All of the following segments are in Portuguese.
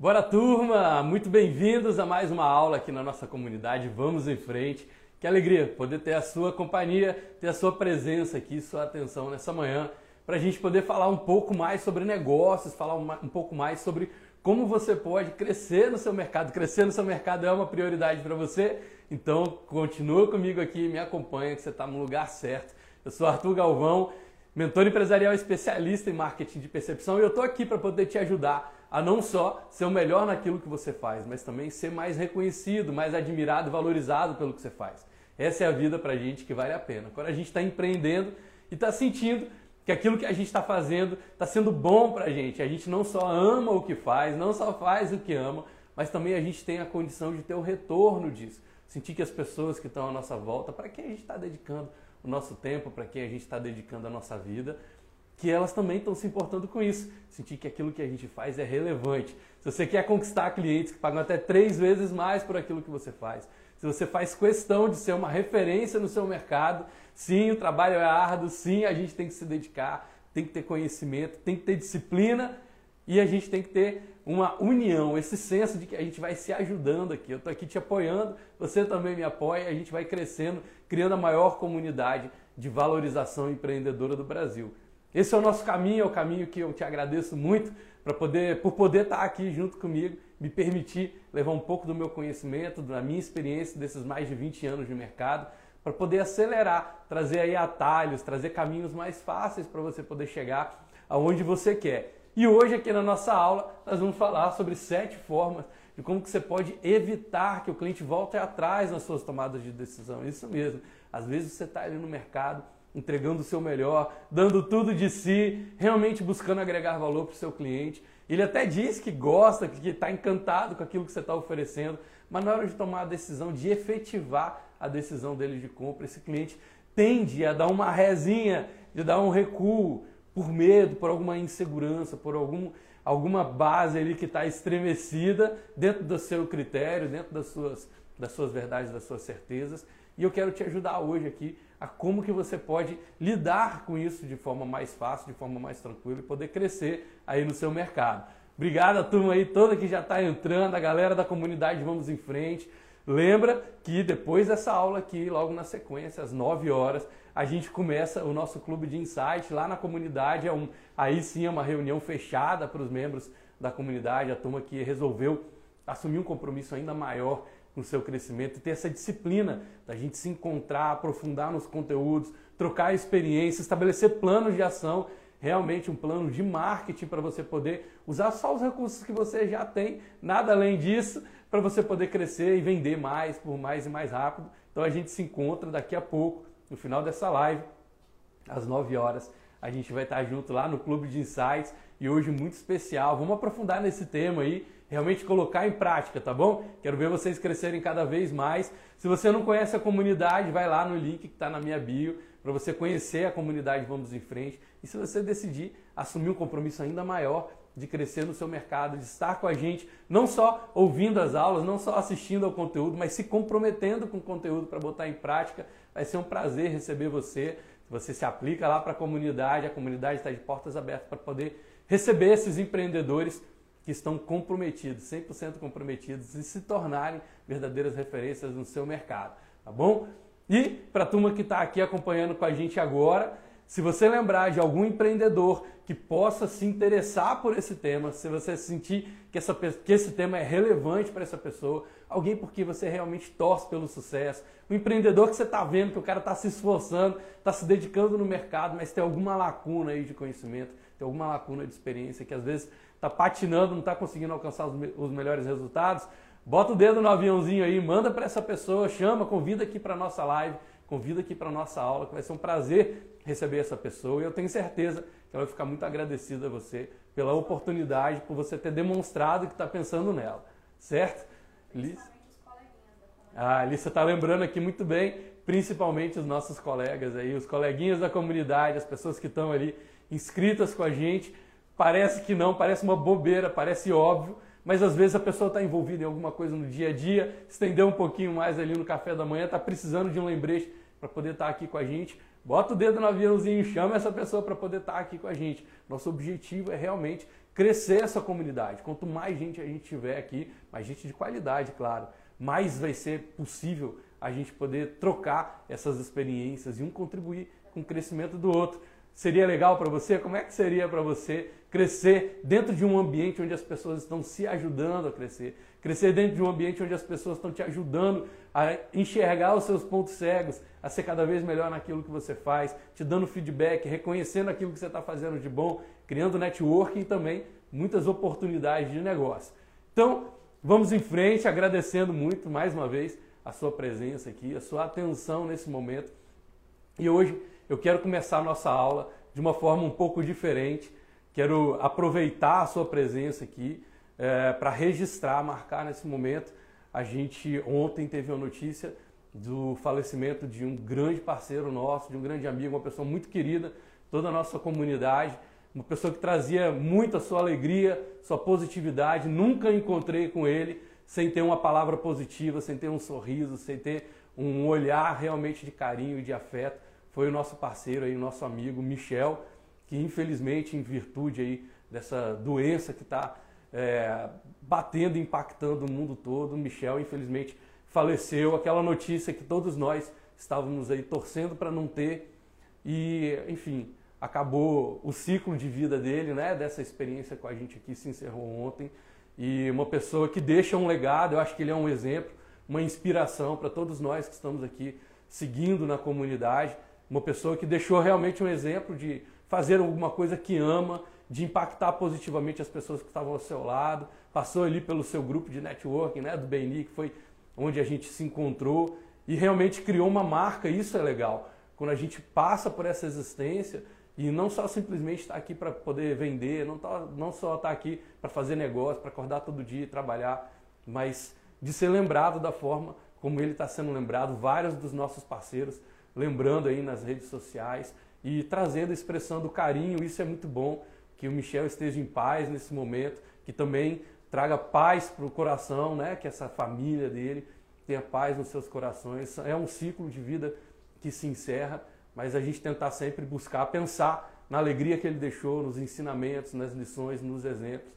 Bora turma, muito bem-vindos a mais uma aula aqui na nossa comunidade. Vamos em frente. Que alegria poder ter a sua companhia, ter a sua presença aqui, sua atenção nessa manhã, para a gente poder falar um pouco mais sobre negócios, falar um pouco mais sobre como você pode crescer no seu mercado. Crescer no seu mercado é uma prioridade para você, então continua comigo aqui, me acompanha, que você está no lugar certo. Eu sou Arthur Galvão, mentor empresarial especialista em marketing de percepção e eu estou aqui para poder te ajudar a não só ser o melhor naquilo que você faz, mas também ser mais reconhecido, mais admirado, valorizado pelo que você faz. Essa é a vida para gente que vale a pena. Quando a gente está empreendendo e está sentindo que aquilo que a gente está fazendo está sendo bom para a gente, a gente não só ama o que faz, não só faz o que ama, mas também a gente tem a condição de ter o retorno disso. Sentir que as pessoas que estão à nossa volta, para quem a gente está dedicando o nosso tempo, para quem a gente está dedicando a nossa vida, que elas também estão se importando com isso. Sentir que aquilo que a gente faz é relevante. Se você quer conquistar clientes que pagam até três vezes mais por aquilo que você faz, se você faz questão de ser uma referência no seu mercado, sim, o trabalho é árduo, sim, a gente tem que se dedicar, tem que ter conhecimento, tem que ter disciplina e a gente tem que ter uma união, esse senso de que a gente vai se ajudando aqui. Eu estou aqui te apoiando, você também me apoia, a gente vai crescendo, criando a maior comunidade de valorização empreendedora do Brasil. Esse é o nosso caminho, é o caminho que eu te agradeço muito para poder, por poder estar aqui junto comigo, me permitir levar um pouco do meu conhecimento, da minha experiência desses mais de 20 anos de mercado, para poder acelerar, trazer aí atalhos, trazer caminhos mais fáceis para você poder chegar aonde você quer. E hoje aqui na nossa aula nós vamos falar sobre sete formas de como que você pode evitar que o cliente volte atrás nas suas tomadas de decisão. Isso mesmo. Às vezes você está ali no mercado entregando o seu melhor, dando tudo de si, realmente buscando agregar valor para o seu cliente. Ele até diz que gosta, que está encantado com aquilo que você está oferecendo, mas na hora de tomar a decisão, de efetivar a decisão dele de compra, esse cliente tende a dar uma rezinha, de dar um recuo por medo, por alguma insegurança, por algum, alguma base ali que está estremecida dentro do seu critério, dentro das suas, das suas verdades, das suas certezas. E eu quero te ajudar hoje aqui a como que você pode lidar com isso de forma mais fácil, de forma mais tranquila e poder crescer aí no seu mercado. Obrigado a turma aí toda que já está entrando, a galera da comunidade Vamos em Frente. Lembra que depois dessa aula aqui, logo na sequência, às 9 horas, a gente começa o nosso clube de insight lá na comunidade. É um, aí sim é uma reunião fechada para os membros da comunidade, a turma que resolveu assumir um compromisso ainda maior no seu crescimento e ter essa disciplina da gente se encontrar, aprofundar nos conteúdos, trocar experiência, estabelecer planos de ação, realmente um plano de marketing para você poder usar só os recursos que você já tem, nada além disso, para você poder crescer e vender mais, por mais e mais rápido. Então a gente se encontra daqui a pouco, no final dessa live, às 9 horas. A gente vai estar junto lá no Clube de Insights e hoje muito especial. Vamos aprofundar nesse tema aí realmente colocar em prática, tá bom? Quero ver vocês crescerem cada vez mais. Se você não conhece a comunidade, vai lá no link que está na minha bio para você conhecer a comunidade Vamos em Frente. E se você decidir assumir um compromisso ainda maior de crescer no seu mercado, de estar com a gente, não só ouvindo as aulas, não só assistindo ao conteúdo, mas se comprometendo com o conteúdo para botar em prática, vai ser um prazer receber você. Você se aplica lá para a comunidade, a comunidade está de portas abertas para poder receber esses empreendedores que estão comprometidos, 100% comprometidos em se tornarem verdadeiras referências no seu mercado, tá bom? E para a turma que está aqui acompanhando com a gente agora, se você lembrar de algum empreendedor que possa se interessar por esse tema, se você sentir que, essa, que esse tema é relevante para essa pessoa, alguém por quem você realmente torce pelo sucesso, um empreendedor que você está vendo que o cara está se esforçando, está se dedicando no mercado, mas tem alguma lacuna aí de conhecimento, tem alguma lacuna de experiência que às vezes está patinando, não está conseguindo alcançar os, os melhores resultados, bota o dedo no aviãozinho aí, manda para essa pessoa, chama, convida aqui para a nossa live, convida aqui para a nossa aula, que vai ser um prazer receber essa pessoa e eu tenho certeza que ela vai ficar muito agradecida a você pela oportunidade, por você ter demonstrado que está pensando nela, certo? Liz? Ah, Liz, você está lembrando aqui muito bem, principalmente os nossos colegas aí, os coleguinhas da comunidade, as pessoas que estão ali inscritas com a gente, Parece que não, parece uma bobeira, parece óbvio, mas às vezes a pessoa está envolvida em alguma coisa no dia a dia, estendeu um pouquinho mais ali no café da manhã, está precisando de um lembrete para poder estar tá aqui com a gente. Bota o dedo no aviãozinho, chama essa pessoa para poder estar tá aqui com a gente. Nosso objetivo é realmente crescer essa comunidade. Quanto mais gente a gente tiver aqui, mais gente de qualidade, claro, mais vai ser possível a gente poder trocar essas experiências e um contribuir com o crescimento do outro. Seria legal para você? Como é que seria para você crescer dentro de um ambiente onde as pessoas estão se ajudando a crescer? Crescer dentro de um ambiente onde as pessoas estão te ajudando a enxergar os seus pontos cegos, a ser cada vez melhor naquilo que você faz, te dando feedback, reconhecendo aquilo que você está fazendo de bom, criando networking também muitas oportunidades de negócio. Então, vamos em frente, agradecendo muito mais uma vez a sua presença aqui, a sua atenção nesse momento. E hoje eu quero começar a nossa aula de uma forma um pouco diferente. Quero aproveitar a sua presença aqui é, para registrar, marcar nesse momento. A gente ontem teve uma notícia do falecimento de um grande parceiro nosso, de um grande amigo, uma pessoa muito querida, toda a nossa comunidade, uma pessoa que trazia muita sua alegria, sua positividade. Nunca encontrei com ele sem ter uma palavra positiva, sem ter um sorriso, sem ter um olhar realmente de carinho e de afeto. Foi o nosso parceiro aí, o nosso amigo Michel, que infelizmente, em virtude aí dessa doença que está é, batendo, impactando o mundo todo. Michel, infelizmente, faleceu. Aquela notícia que todos nós estávamos aí torcendo para não ter. E, enfim, acabou o ciclo de vida dele, né? Dessa experiência com a gente aqui se encerrou ontem. E uma pessoa que deixa um legado, eu acho que ele é um exemplo, uma inspiração para todos nós que estamos aqui seguindo na comunidade. Uma pessoa que deixou realmente um exemplo de fazer alguma coisa que ama de impactar positivamente as pessoas que estavam ao seu lado, passou ali pelo seu grupo de networking, né, do BNI, que foi onde a gente se encontrou e realmente criou uma marca, isso é legal. Quando a gente passa por essa existência e não só simplesmente está aqui para poder vender, não, tá, não só está aqui para fazer negócio, para acordar todo dia e trabalhar, mas de ser lembrado da forma como ele está sendo lembrado, vários dos nossos parceiros lembrando aí nas redes sociais e trazendo, expressando carinho, isso é muito bom que o Michel esteja em paz nesse momento, que também traga paz para o coração, né? que essa família dele tenha paz nos seus corações. É um ciclo de vida que se encerra, mas a gente tentar sempre buscar pensar na alegria que ele deixou, nos ensinamentos, nas lições, nos exemplos,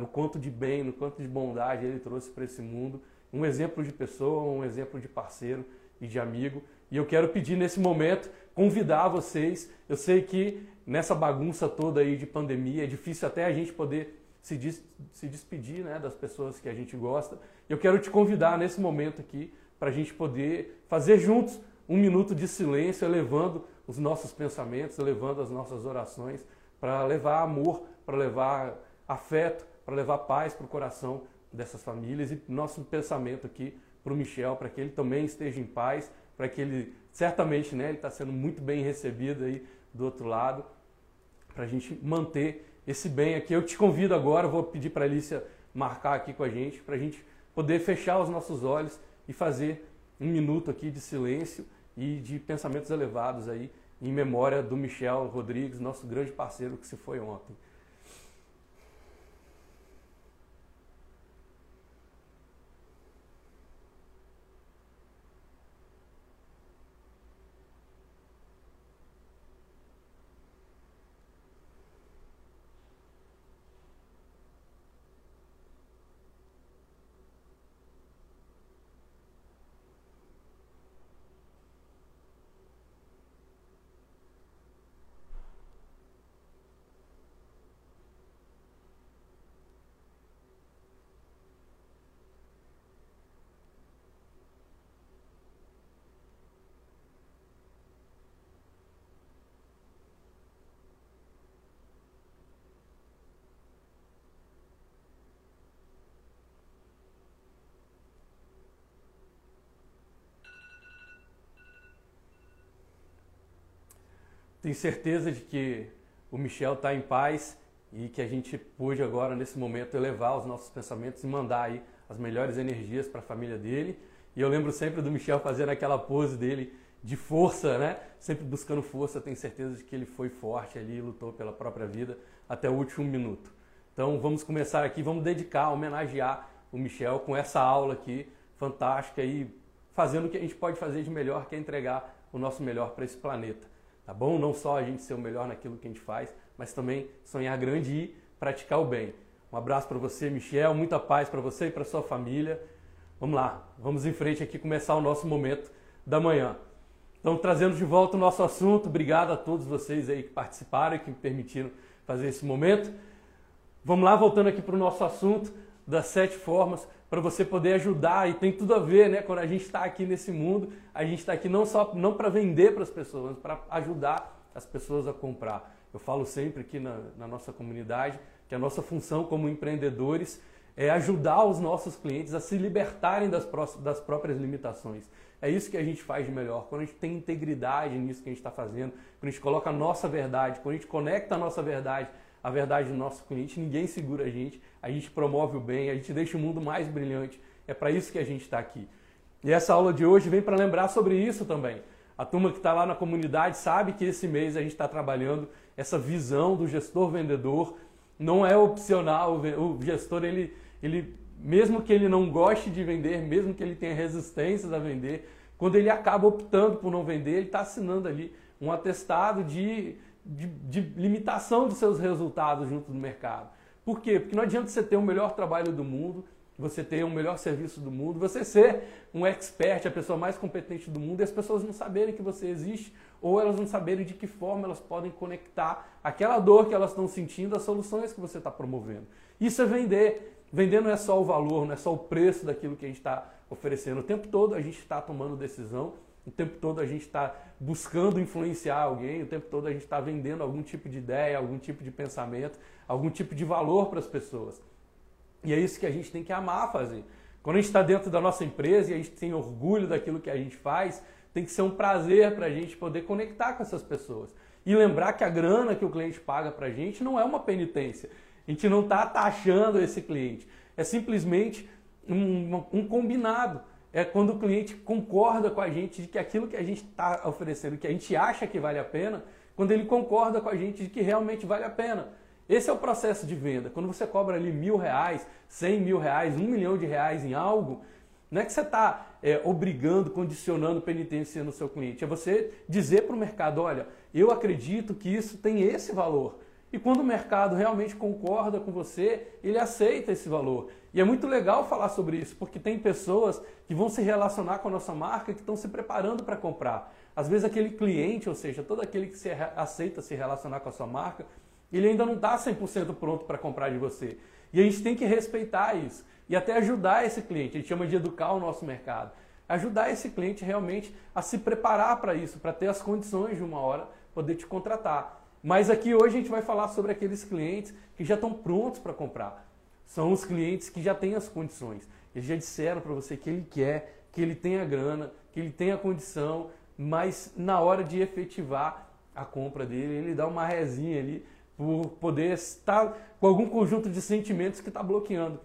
no quanto de bem, no quanto de bondade ele trouxe para esse mundo. Um exemplo de pessoa, um exemplo de parceiro e de amigo. E eu quero pedir nesse momento, convidar vocês. Eu sei que nessa bagunça toda aí de pandemia, é difícil até a gente poder se, des se despedir né, das pessoas que a gente gosta. Eu quero te convidar nesse momento aqui para a gente poder fazer juntos um minuto de silêncio, elevando os nossos pensamentos, elevando as nossas orações, para levar amor, para levar afeto, para levar paz para o coração dessas famílias e nosso pensamento aqui para o Michel, para que ele também esteja em paz, para que ele certamente né, ele está sendo muito bem recebido aí do outro lado, para a gente manter esse bem aqui. Eu te convido agora, vou pedir para a Alicia marcar aqui com a gente, para a gente poder fechar os nossos olhos e fazer um minuto aqui de silêncio e de pensamentos elevados aí em memória do Michel Rodrigues, nosso grande parceiro que se foi ontem. Tenho certeza de que o Michel está em paz e que a gente pôde agora, nesse momento, elevar os nossos pensamentos e mandar aí as melhores energias para a família dele. E eu lembro sempre do Michel fazendo aquela pose dele de força, né? Sempre buscando força. Tenho certeza de que ele foi forte ali, lutou pela própria vida até o último minuto. Então vamos começar aqui, vamos dedicar, homenagear o Michel com essa aula aqui fantástica e fazendo o que a gente pode fazer de melhor, que é entregar o nosso melhor para esse planeta tá bom? Não só a gente ser o melhor naquilo que a gente faz, mas também sonhar grande e praticar o bem. Um abraço para você, Michel, muita paz para você e para sua família. Vamos lá, vamos em frente aqui começar o nosso momento da manhã. Então, trazendo de volta o nosso assunto, obrigado a todos vocês aí que participaram e que me permitiram fazer esse momento. Vamos lá, voltando aqui para o nosso assunto das sete formas para você poder ajudar e tem tudo a ver, né? Quando a gente está aqui nesse mundo, a gente está aqui não só não para vender para as pessoas, mas para ajudar as pessoas a comprar. Eu falo sempre aqui na, na nossa comunidade que a nossa função como empreendedores é ajudar os nossos clientes a se libertarem das, das próprias limitações. É isso que a gente faz de melhor. Quando a gente tem integridade nisso que a gente está fazendo, quando a gente coloca a nossa verdade, quando a gente conecta a nossa verdade à verdade do nosso cliente, ninguém segura a gente, a gente promove o bem, a gente deixa o mundo mais brilhante. É para isso que a gente está aqui. E essa aula de hoje vem para lembrar sobre isso também. A turma que está lá na comunidade sabe que esse mês a gente está trabalhando essa visão do gestor vendedor. Não é opcional, o gestor ele ele mesmo que ele não goste de vender, mesmo que ele tenha resistências a vender, quando ele acaba optando por não vender, ele está assinando ali um atestado de, de, de, limitação dos seus resultados junto do mercado. Por quê? Porque não adianta você ter o melhor trabalho do mundo, você ter o melhor serviço do mundo, você ser um expert, a pessoa mais competente do mundo, e as pessoas não saberem que você existe, ou elas não saberem de que forma elas podem conectar aquela dor que elas estão sentindo às soluções que você está promovendo. Isso é vender. Vender não é só o valor, não é só o preço daquilo que a gente está oferecendo. O tempo todo a gente está tomando decisão, o tempo todo a gente está buscando influenciar alguém, o tempo todo a gente está vendendo algum tipo de ideia, algum tipo de pensamento, algum tipo de valor para as pessoas. E é isso que a gente tem que amar fazer. Quando a gente está dentro da nossa empresa e a gente tem orgulho daquilo que a gente faz, tem que ser um prazer para a gente poder conectar com essas pessoas. E lembrar que a grana que o cliente paga para a gente não é uma penitência. A gente não está taxando esse cliente. É simplesmente um, um, combinado. É quando o cliente concorda com a gente de que aquilo que a gente está oferecendo, que a gente acha que vale a pena, quando ele concorda com a gente de que realmente vale a pena. Esse é o processo de venda. Quando você cobra ali mil reais, cem mil reais, um milhão de reais em algo, não é que você está é, obrigando, condicionando, penitenciando o seu cliente. É você dizer para o mercado: olha, eu acredito que isso tem esse valor. E quando o mercado realmente concorda com você, ele aceita esse valor. E é muito legal falar sobre isso, porque tem pessoas que vão se relacionar com a nossa marca que estão se preparando para comprar. Às vezes aquele cliente, ou seja, todo aquele que se aceita se relacionar com a sua marca, ele ainda não está 100% pronto para comprar de você. E a gente tem que respeitar isso e até ajudar esse cliente. A gente chama de educar o nosso mercado. Ajudar esse cliente realmente a se preparar para isso, para ter as condições de uma hora poder te contratar. Mas aqui hoje a gente vai falar sobre aqueles clientes que já estão prontos para comprar. São os clientes que já têm as condições. Eles já disseram para você que ele quer, que ele tem a grana, que ele tem a condição, mas na hora de efetivar a compra dele, ele dá uma rezinha ali por poder estar com algum conjunto de sentimentos que está bloqueando.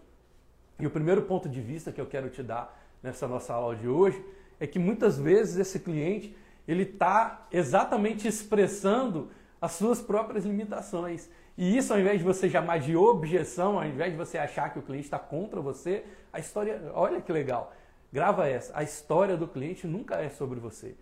E o primeiro ponto de vista que eu quero te dar nessa nossa aula de hoje é que muitas vezes esse cliente ele está exatamente expressando as suas próprias limitações. E isso, ao invés de você chamar de objeção, ao invés de você achar que o cliente está contra você, a história, olha que legal, grava essa, a história do cliente nunca é sobre você.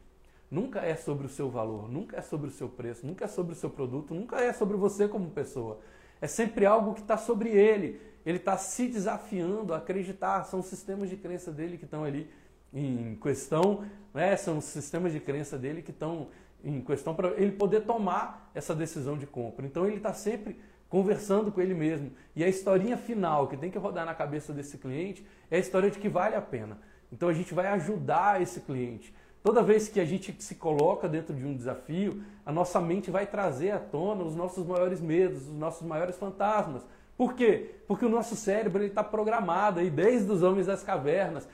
Nunca é sobre o seu valor, nunca é sobre o seu preço, nunca é sobre o seu produto, nunca é sobre você como pessoa. É sempre algo que está sobre ele. Ele está se desafiando a acreditar. São sistemas de crença dele que estão ali em questão, né? são sistemas de crença dele que estão em questão para ele poder tomar essa decisão de compra. Então ele está sempre conversando com ele mesmo. E a historinha final que tem que rodar na cabeça desse cliente é a história de que vale a pena. Então a gente vai ajudar esse cliente. Toda vez que a gente se coloca dentro de um desafio, a nossa mente vai trazer à tona os nossos maiores medos, os nossos maiores fantasmas. Por quê? Porque o nosso cérebro está programado aí desde os homens das cavernas.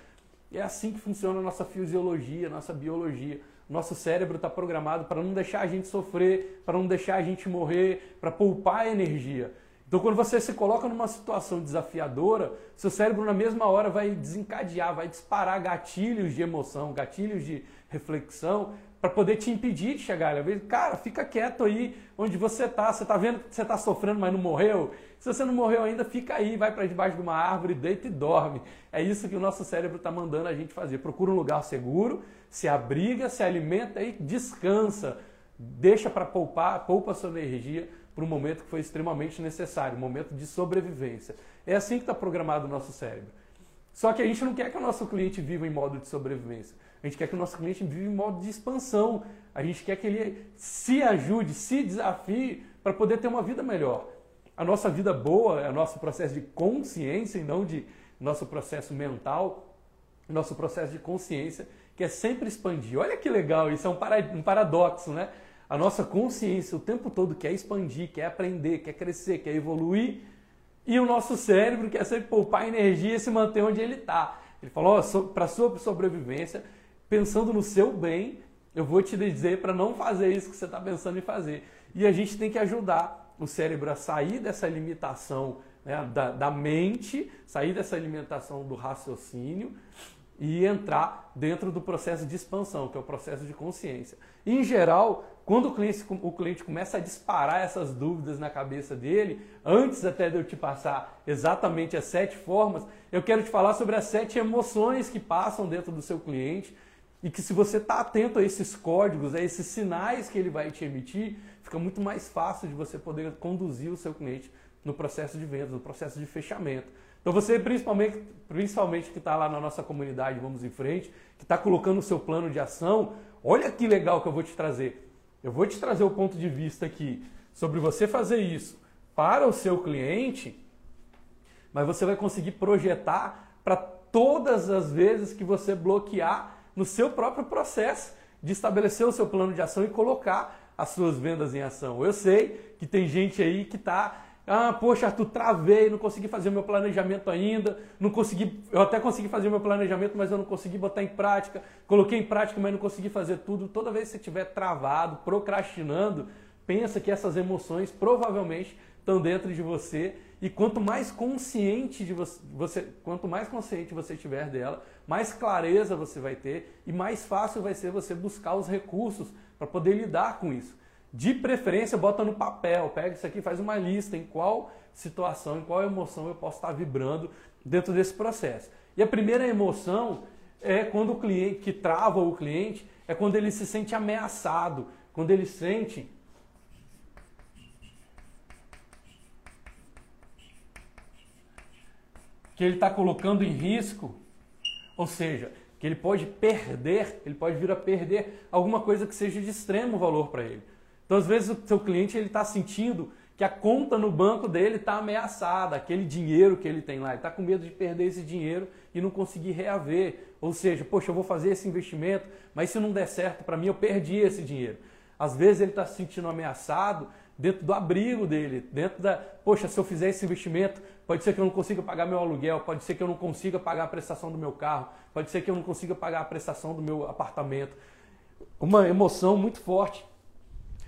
É assim que funciona a nossa fisiologia, a nossa biologia. Nosso cérebro está programado para não deixar a gente sofrer, para não deixar a gente morrer, para poupar energia. Então, quando você se coloca numa situação desafiadora, seu cérebro na mesma hora vai desencadear, vai disparar gatilhos de emoção, gatilhos de reflexão, para poder te impedir de chegar. Cara, fica quieto aí onde você está. Você está vendo que você está sofrendo, mas não morreu? Se você não morreu ainda, fica aí, vai para debaixo de uma árvore, deita e dorme. É isso que o nosso cérebro está mandando a gente fazer. Procura um lugar seguro, se abriga, se alimenta e descansa. Deixa para poupar, poupa sua energia para um momento que foi extremamente necessário, um momento de sobrevivência. É assim que está programado o nosso cérebro. Só que a gente não quer que o nosso cliente viva em modo de sobrevivência. A gente quer que o nosso cliente viva em modo de expansão. A gente quer que ele se ajude, se desafie para poder ter uma vida melhor. A nossa vida boa é o nosso processo de consciência e não de nosso processo mental, nosso processo de consciência, que é sempre expandir. Olha que legal, isso é um paradoxo, né? A nossa consciência o tempo todo quer expandir, quer aprender, quer crescer, quer evoluir, e o nosso cérebro quer sempre poupar energia e se manter onde ele está. Ele falou: oh, para sua sobrevivência, pensando no seu bem, eu vou te dizer para não fazer isso que você está pensando em fazer. E a gente tem que ajudar o cérebro a sair dessa limitação né, da, da mente, sair dessa limitação do raciocínio e entrar dentro do processo de expansão, que é o processo de consciência. Em geral, quando o cliente, o cliente começa a disparar essas dúvidas na cabeça dele, antes até de eu te passar exatamente as sete formas, eu quero te falar sobre as sete emoções que passam dentro do seu cliente e que se você está atento a esses códigos, a esses sinais que ele vai te emitir, fica muito mais fácil de você poder conduzir o seu cliente no processo de venda, no processo de fechamento. Então você, principalmente, principalmente que está lá na nossa comunidade Vamos em Frente, que está colocando o seu plano de ação, olha que legal que eu vou te trazer. Eu vou te trazer o ponto de vista aqui sobre você fazer isso para o seu cliente, mas você vai conseguir projetar para todas as vezes que você bloquear no seu próprio processo de estabelecer o seu plano de ação e colocar as suas vendas em ação. Eu sei que tem gente aí que está ah, poxa, Arthur, travei, não consegui fazer meu planejamento ainda, não consegui, eu até consegui fazer meu planejamento, mas eu não consegui botar em prática, coloquei em prática, mas não consegui fazer tudo. Toda vez que você estiver travado, procrastinando, pensa que essas emoções provavelmente estão dentro de você e quanto mais consciente de você, você, quanto mais consciente você tiver dela, mais clareza você vai ter e mais fácil vai ser você buscar os recursos para poder lidar com isso. De preferência, bota no papel, pega isso aqui, faz uma lista em qual situação, em qual emoção eu posso estar vibrando dentro desse processo. E a primeira emoção é quando o cliente, que trava o cliente, é quando ele se sente ameaçado, quando ele sente que ele está colocando em risco, ou seja, que ele pode perder, ele pode vir a perder alguma coisa que seja de extremo valor para ele. Então, às vezes, o seu cliente ele está sentindo que a conta no banco dele está ameaçada, aquele dinheiro que ele tem lá, ele está com medo de perder esse dinheiro e não conseguir reaver. Ou seja, poxa, eu vou fazer esse investimento, mas se não der certo para mim, eu perdi esse dinheiro. Às vezes ele está se sentindo ameaçado dentro do abrigo dele, dentro da, poxa, se eu fizer esse investimento, pode ser que eu não consiga pagar meu aluguel, pode ser que eu não consiga pagar a prestação do meu carro, pode ser que eu não consiga pagar a prestação do meu apartamento. Uma emoção muito forte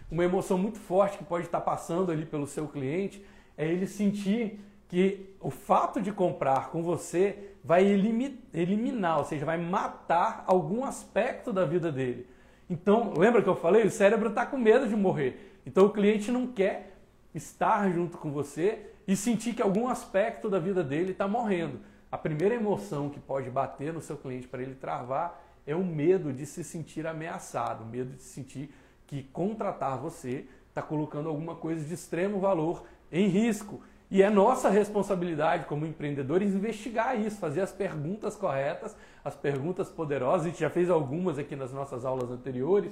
uma emoção muito forte que pode estar passando ali pelo seu cliente é ele sentir que o fato de comprar com você vai eliminar, ou seja, vai matar algum aspecto da vida dele. Então, lembra que eu falei? O cérebro está com medo de morrer. Então, o cliente não quer estar junto com você e sentir que algum aspecto da vida dele está morrendo. A primeira emoção que pode bater no seu cliente para ele travar é o medo de se sentir ameaçado, o medo de se sentir que contratar você está colocando alguma coisa de extremo valor em risco. E é nossa responsabilidade como empreendedores investigar isso, fazer as perguntas corretas, as perguntas poderosas. A gente já fez algumas aqui nas nossas aulas anteriores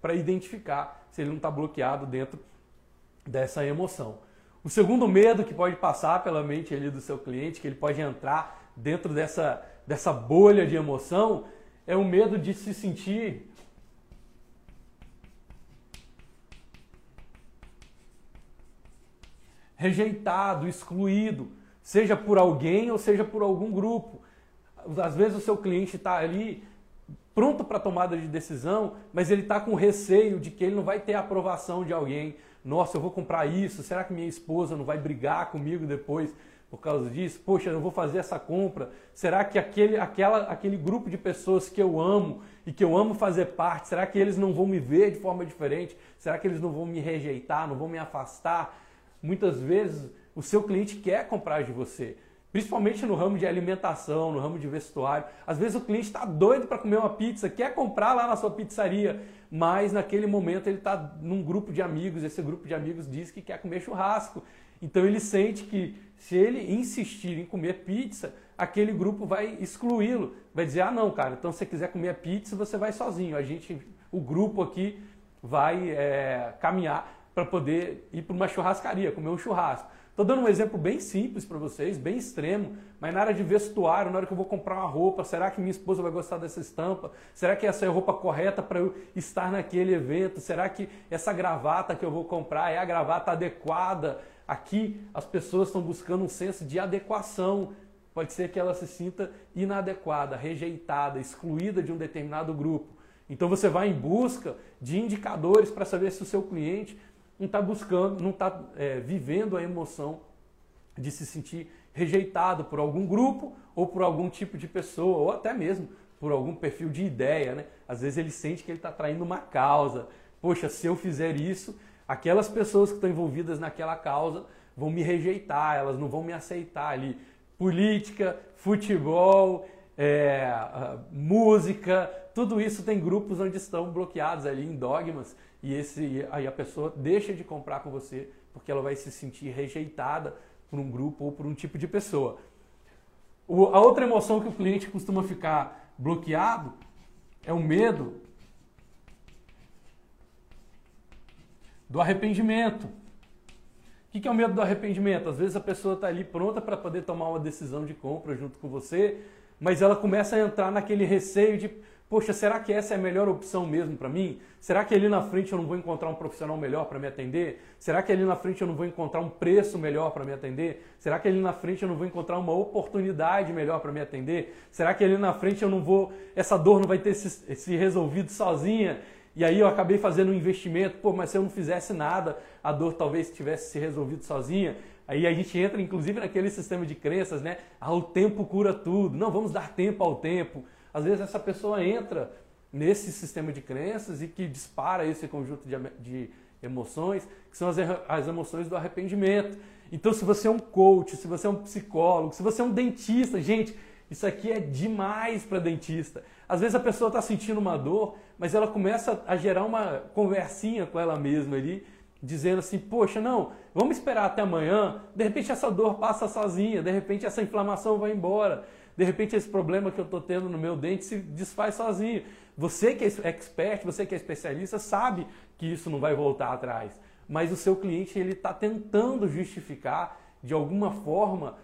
para identificar se ele não está bloqueado dentro dessa emoção. O segundo medo que pode passar pela mente ali do seu cliente, que ele pode entrar dentro dessa, dessa bolha de emoção, é o medo de se sentir rejeitado, excluído, seja por alguém ou seja por algum grupo. Às vezes o seu cliente está ali pronto para tomada de decisão, mas ele está com receio de que ele não vai ter aprovação de alguém. Nossa, eu vou comprar isso, será que minha esposa não vai brigar comigo depois por causa disso? Poxa, eu vou fazer essa compra. Será que aquele, aquela, aquele grupo de pessoas que eu amo e que eu amo fazer parte, será que eles não vão me ver de forma diferente? Será que eles não vão me rejeitar, não vão me afastar? Muitas vezes o seu cliente quer comprar de você. Principalmente no ramo de alimentação, no ramo de vestuário. Às vezes o cliente está doido para comer uma pizza, quer comprar lá na sua pizzaria, mas naquele momento ele está num grupo de amigos, esse grupo de amigos diz que quer comer churrasco. Então ele sente que se ele insistir em comer pizza, aquele grupo vai excluí-lo. Vai dizer: "Ah, não, cara, então se você quiser comer pizza, você vai sozinho. A gente, o grupo aqui vai é, caminhar para poder ir para uma churrascaria, comer um churrasco. Estou dando um exemplo bem simples para vocês, bem extremo, mas na área de vestuário, na hora que eu vou comprar uma roupa, será que minha esposa vai gostar dessa estampa? Será que essa é a roupa correta para eu estar naquele evento? Será que essa gravata que eu vou comprar é a gravata adequada? Aqui as pessoas estão buscando um senso de adequação. Pode ser que ela se sinta inadequada, rejeitada, excluída de um determinado grupo. Então você vai em busca de indicadores para saber se o seu cliente não está buscando, não está é, vivendo a emoção de se sentir rejeitado por algum grupo ou por algum tipo de pessoa, ou até mesmo por algum perfil de ideia. Né? Às vezes ele sente que ele está traindo uma causa. Poxa, se eu fizer isso, aquelas pessoas que estão envolvidas naquela causa vão me rejeitar, elas não vão me aceitar ali. Política, futebol, é, música, tudo isso tem grupos onde estão bloqueados ali em dogmas e esse aí a pessoa deixa de comprar com você porque ela vai se sentir rejeitada por um grupo ou por um tipo de pessoa. O, a outra emoção que o cliente costuma ficar bloqueado é o medo do arrependimento. O que é o medo do arrependimento? Às vezes a pessoa está ali pronta para poder tomar uma decisão de compra junto com você, mas ela começa a entrar naquele receio de Poxa, será que essa é a melhor opção mesmo para mim? Será que ali na frente eu não vou encontrar um profissional melhor para me atender? Será que ali na frente eu não vou encontrar um preço melhor para me atender? Será que ali na frente eu não vou encontrar uma oportunidade melhor para me atender? Será que ali na frente eu não vou, essa dor não vai ter se, se resolvido sozinha? E aí eu acabei fazendo um investimento, pô, mas se eu não fizesse nada, a dor talvez tivesse se resolvido sozinha. Aí a gente entra inclusive naquele sistema de crenças, né? Ah, o tempo cura tudo. Não, vamos dar tempo ao tempo. Às vezes essa pessoa entra nesse sistema de crenças e que dispara esse conjunto de, de emoções, que são as, as emoções do arrependimento. Então, se você é um coach, se você é um psicólogo, se você é um dentista, gente, isso aqui é demais para dentista. Às vezes a pessoa está sentindo uma dor, mas ela começa a gerar uma conversinha com ela mesma ali, dizendo assim: Poxa, não, vamos esperar até amanhã, de repente essa dor passa sozinha, de repente essa inflamação vai embora. De repente esse problema que eu estou tendo no meu dente se desfaz sozinho. Você que é expert, você que é especialista, sabe que isso não vai voltar atrás. Mas o seu cliente ele está tentando justificar de alguma forma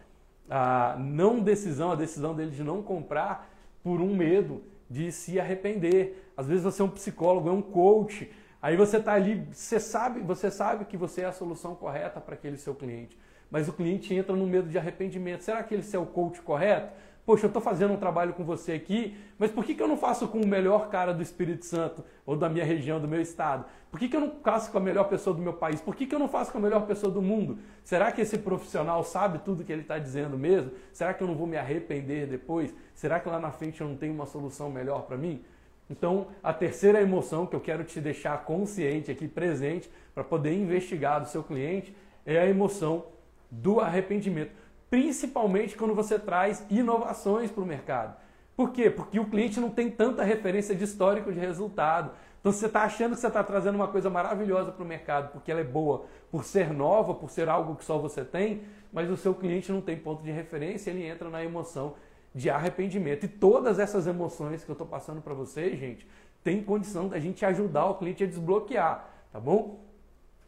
a não decisão, a decisão dele de não comprar por um medo de se arrepender. Às vezes você é um psicólogo, é um coach, aí você está ali, você sabe, você sabe que você é a solução correta para aquele seu cliente, mas o cliente entra no medo de arrependimento. Será que ele é o coach correto? Poxa, eu estou fazendo um trabalho com você aqui, mas por que, que eu não faço com o melhor cara do Espírito Santo ou da minha região, do meu estado? Por que, que eu não faço com a melhor pessoa do meu país? Por que, que eu não faço com a melhor pessoa do mundo? Será que esse profissional sabe tudo que ele está dizendo mesmo? Será que eu não vou me arrepender depois? Será que lá na frente eu não tenho uma solução melhor para mim? Então, a terceira emoção que eu quero te deixar consciente aqui, presente, para poder investigar do seu cliente, é a emoção do arrependimento principalmente quando você traz inovações para o mercado. Por quê? Porque o cliente não tem tanta referência de histórico de resultado. Então você está achando que você está trazendo uma coisa maravilhosa para o mercado porque ela é boa, por ser nova, por ser algo que só você tem, mas o seu cliente não tem ponto de referência, ele entra na emoção de arrependimento. E todas essas emoções que eu estou passando para vocês, gente, tem condição da gente ajudar o cliente a desbloquear, tá bom?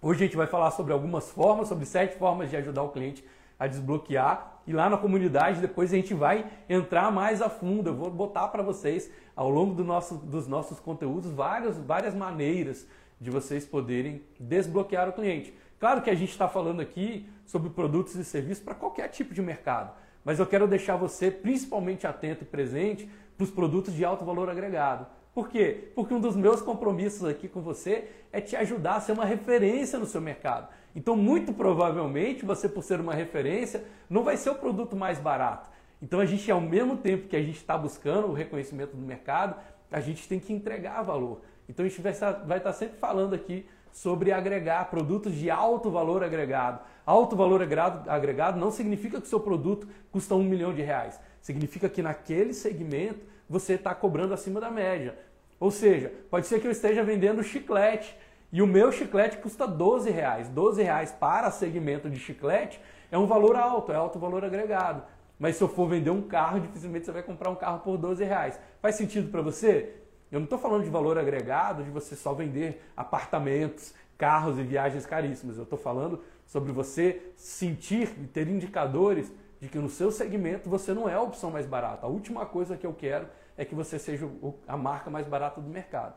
Hoje a gente vai falar sobre algumas formas, sobre sete formas de ajudar o cliente a desbloquear. E lá na comunidade depois a gente vai entrar mais a fundo. Eu vou botar para vocês ao longo do nosso, dos nossos conteúdos várias, várias maneiras de vocês poderem desbloquear o cliente. Claro que a gente está falando aqui sobre produtos e serviços para qualquer tipo de mercado, mas eu quero deixar você principalmente atento e presente para os produtos de alto valor agregado. Por quê? Porque um dos meus compromissos aqui com você é te ajudar a ser uma referência no seu mercado. Então, muito provavelmente, você, por ser uma referência, não vai ser o produto mais barato. Então, a gente, ao mesmo tempo que a gente está buscando o reconhecimento do mercado, a gente tem que entregar valor. Então, a gente vai estar, vai estar sempre falando aqui sobre agregar produtos de alto valor agregado. Alto valor agregado não significa que o seu produto custa um milhão de reais. Significa que naquele segmento você está cobrando acima da média. Ou seja, pode ser que eu esteja vendendo chiclete e o meu chiclete custa 12 reais. 12 reais para segmento de chiclete é um valor alto, é alto valor agregado. Mas se eu for vender um carro, dificilmente você vai comprar um carro por 12 reais. Faz sentido para você? Eu não estou falando de valor agregado, de você só vender apartamentos, carros e viagens caríssimas. Eu estou falando sobre você sentir e ter indicadores de que no seu segmento você não é a opção mais barata. A última coisa que eu quero é que você seja a marca mais barata do mercado.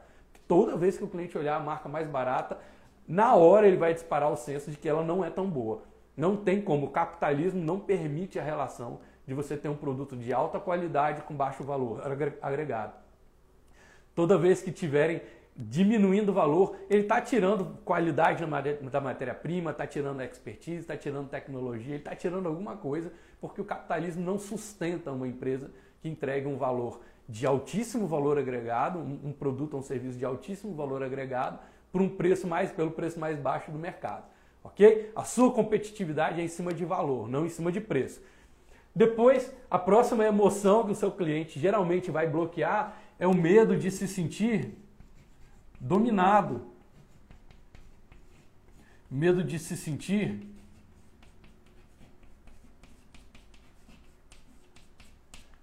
Toda vez que o cliente olhar a marca mais barata, na hora ele vai disparar o senso de que ela não é tão boa. Não tem como, o capitalismo não permite a relação de você ter um produto de alta qualidade com baixo valor agregado. Toda vez que tiverem diminuindo o valor, ele está tirando qualidade da matéria-prima, está tirando expertise, está tirando tecnologia, ele está tirando alguma coisa, porque o capitalismo não sustenta uma empresa que entrega um valor de altíssimo valor agregado, um, produto ou um serviço de altíssimo valor agregado, por um preço mais, pelo preço mais baixo do mercado. Ok? A sua competitividade é em cima de valor, não em cima de preço. Depois, a próxima emoção que o seu cliente geralmente vai bloquear é o medo de se sentir dominado. Medo de se sentir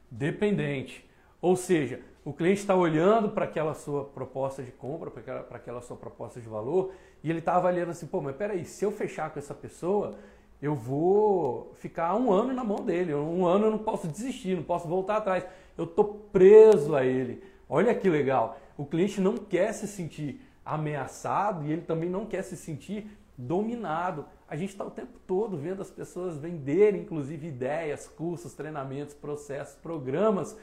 dependente. Ou seja, o cliente está olhando para aquela sua proposta de compra, para aquela, aquela sua proposta de valor, e ele está avaliando assim, pô, mas peraí, se eu fechar com essa pessoa, eu vou ficar um ano na mão dele, um ano eu não posso desistir, não posso voltar atrás eu estou preso a ele. Olha que legal. O cliente não quer se sentir ameaçado e ele também não quer se sentir dominado. A gente está o tempo todo vendo as pessoas venderem, inclusive, ideias, cursos, treinamentos, processos, programas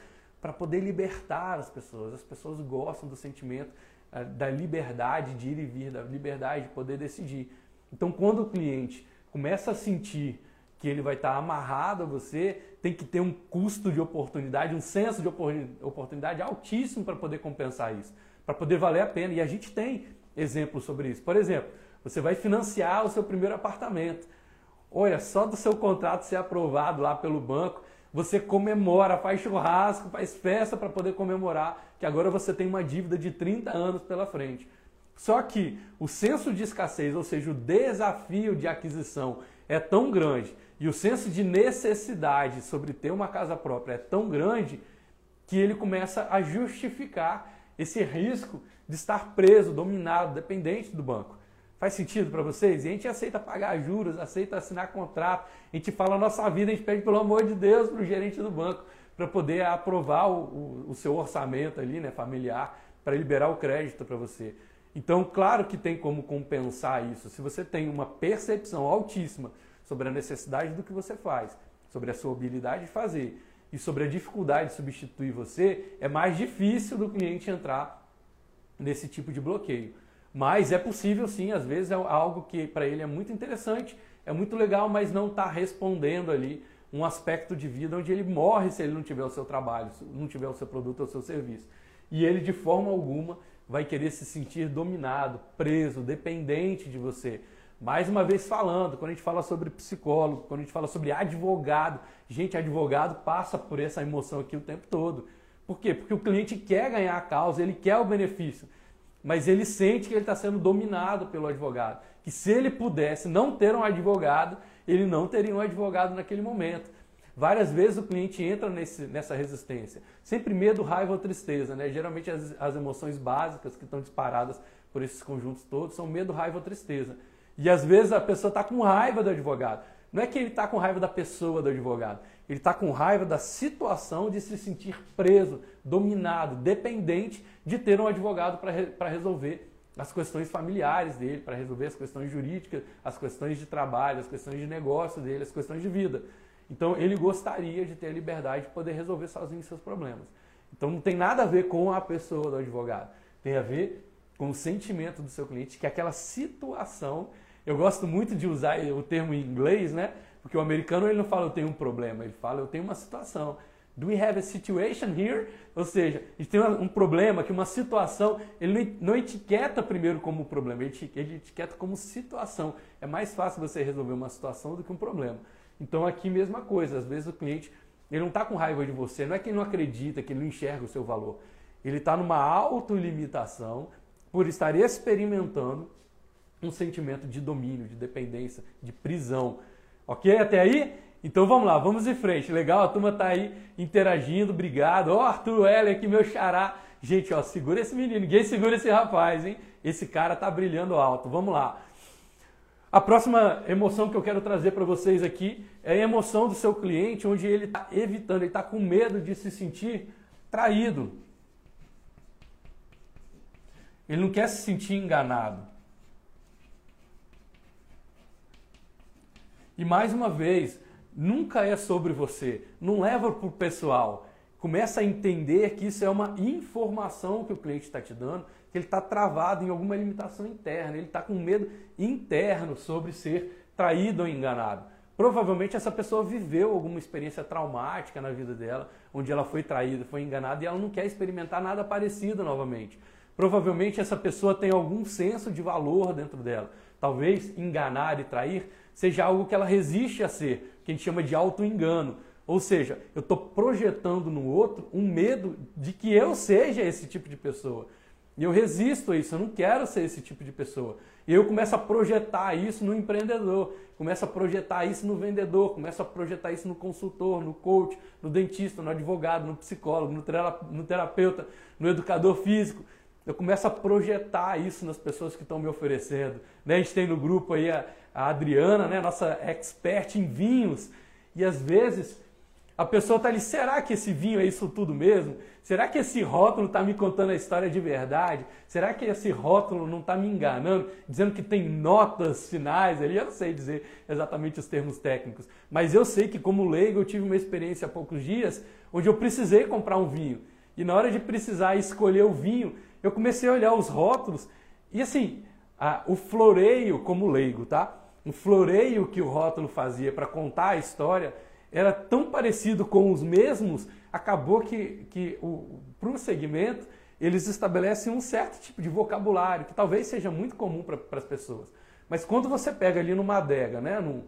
para poder libertar as pessoas. As pessoas gostam do sentimento uh, da liberdade de ir e vir, da liberdade de poder decidir. Então, quando o cliente começa a sentir que ele vai estar amarrado a você, tem que ter um custo de oportunidade, um senso de oportunidade altíssimo para poder compensar isso, para poder valer a pena. E a gente tem exemplos sobre isso. Por exemplo, você vai financiar o seu primeiro apartamento. Olha, só do seu contrato ser aprovado lá pelo banco, você comemora, faz churrasco, faz festa para poder comemorar que agora você tem uma dívida de 30 anos pela frente. Só que o senso de escassez, ou seja, o desafio de aquisição é tão grande e o senso de necessidade sobre ter uma casa própria é tão grande que ele começa a justificar esse risco de estar preso, dominado, dependente do banco. Faz sentido para vocês? E a gente aceita pagar juros, aceita assinar contrato, a gente fala a nossa vida, a gente pede pelo amor de Deus para o gerente do banco para poder aprovar o, o, o, seu orçamento ali, né, familiar, para liberar o crédito para você. Então, claro que tem como compensar isso. Se você tem uma percepção altíssima sobre a necessidade do que você faz, sobre a sua habilidade de fazer e sobre a dificuldade de substituir você, é mais difícil do cliente entrar nesse tipo de bloqueio. Mas é possível sim, às vezes é algo que para ele é muito interessante, é muito legal, mas não está respondendo ali um aspecto de vida onde ele morre se ele não tiver o seu trabalho, não tiver o seu produto ou o seu serviço. E ele de forma alguma vai querer se sentir dominado, preso, dependente de você. Mais uma vez falando, quando a gente fala sobre psicólogo, quando a gente fala sobre advogado, gente, advogado passa por essa emoção aqui o tempo todo. Por quê? Porque o cliente quer ganhar a causa, ele quer o benefício, mas ele sente que ele está sendo dominado pelo advogado. Que se ele pudesse não ter um advogado, ele não teria um advogado naquele momento. Várias vezes o cliente entra nesse, nessa resistência. Sempre medo, raiva ou tristeza. Né? Geralmente as, as emoções básicas que estão disparadas por esses conjuntos todos são medo, raiva ou tristeza. E às vezes a pessoa está com raiva do advogado. Não é que ele está com raiva da pessoa do advogado. Ele está com raiva da situação de se sentir preso, dominado, dependente de ter um advogado para resolver as questões familiares dele, para resolver as questões jurídicas, as questões de trabalho, as questões de negócio dele, as questões de vida. Então ele gostaria de ter a liberdade de poder resolver sozinho seus problemas. Então não tem nada a ver com a pessoa do advogado. Tem a ver com o sentimento do seu cliente, que é aquela situação eu gosto muito de usar o termo em inglês, né? Porque o americano ele não fala eu tenho um problema, ele fala eu tenho uma situação. Do we have a situation here? Ou seja, a gente tem um problema, que uma situação, ele não etiqueta primeiro como problema, ele etiqueta como situação. É mais fácil você resolver uma situação do que um problema. Então aqui mesma coisa, às vezes o cliente ele não está com raiva de você, não é que ele não acredita, que ele não enxerga o seu valor. Ele está numa autolimitação por estar experimentando um sentimento de domínio, de dependência, de prisão. Ok? Até aí? Então vamos lá, vamos em frente. Legal, a turma tá aí interagindo, obrigado. Ó, oh, Arthur Heller aqui, meu xará. Gente, ó, segura esse menino, ninguém segura esse rapaz, hein? Esse cara tá brilhando alto. Vamos lá. A próxima emoção que eu quero trazer para vocês aqui é a emoção do seu cliente, onde ele está evitando, ele está com medo de se sentir traído. Ele não quer se sentir enganado. E mais uma vez, nunca é sobre você. Não leva para o pessoal. Começa a entender que isso é uma informação que o cliente está te dando, que ele está travado em alguma limitação interna, ele está com medo interno sobre ser traído ou enganado. Provavelmente essa pessoa viveu alguma experiência traumática na vida dela, onde ela foi traída, foi enganada e ela não quer experimentar nada parecido novamente. Provavelmente essa pessoa tem algum senso de valor dentro dela. Talvez enganar e trair seja algo que ela resiste a ser, que a gente chama de auto-engano. Ou seja, eu estou projetando no outro um medo de que eu seja esse tipo de pessoa. E eu resisto a isso, eu não quero ser esse tipo de pessoa. E eu começo a projetar isso no empreendedor, começo a projetar isso no vendedor, começo a projetar isso no consultor, no coach, no dentista, no advogado, no psicólogo, no terapeuta, no educador físico. Eu começo a projetar isso nas pessoas que estão me oferecendo. Né? A gente tem no grupo aí a, a Adriana, né? nossa expert em vinhos, e às vezes a pessoa está ali, será que esse vinho é isso tudo mesmo? Será que esse rótulo está me contando a história de verdade? Será que esse rótulo não está me enganando, dizendo que tem notas finais ali? Eu não sei dizer exatamente os termos técnicos, mas eu sei que como leigo eu tive uma experiência há poucos dias onde eu precisei comprar um vinho. E na hora de precisar escolher o vinho, eu comecei a olhar os rótulos e assim, a, o floreio como leigo, tá? O floreio que o rótulo fazia para contar a história era tão parecido com os mesmos, acabou que, que para um segmento eles estabelecem um certo tipo de vocabulário que talvez seja muito comum para as pessoas. Mas quando você pega ali numa adega, né, num,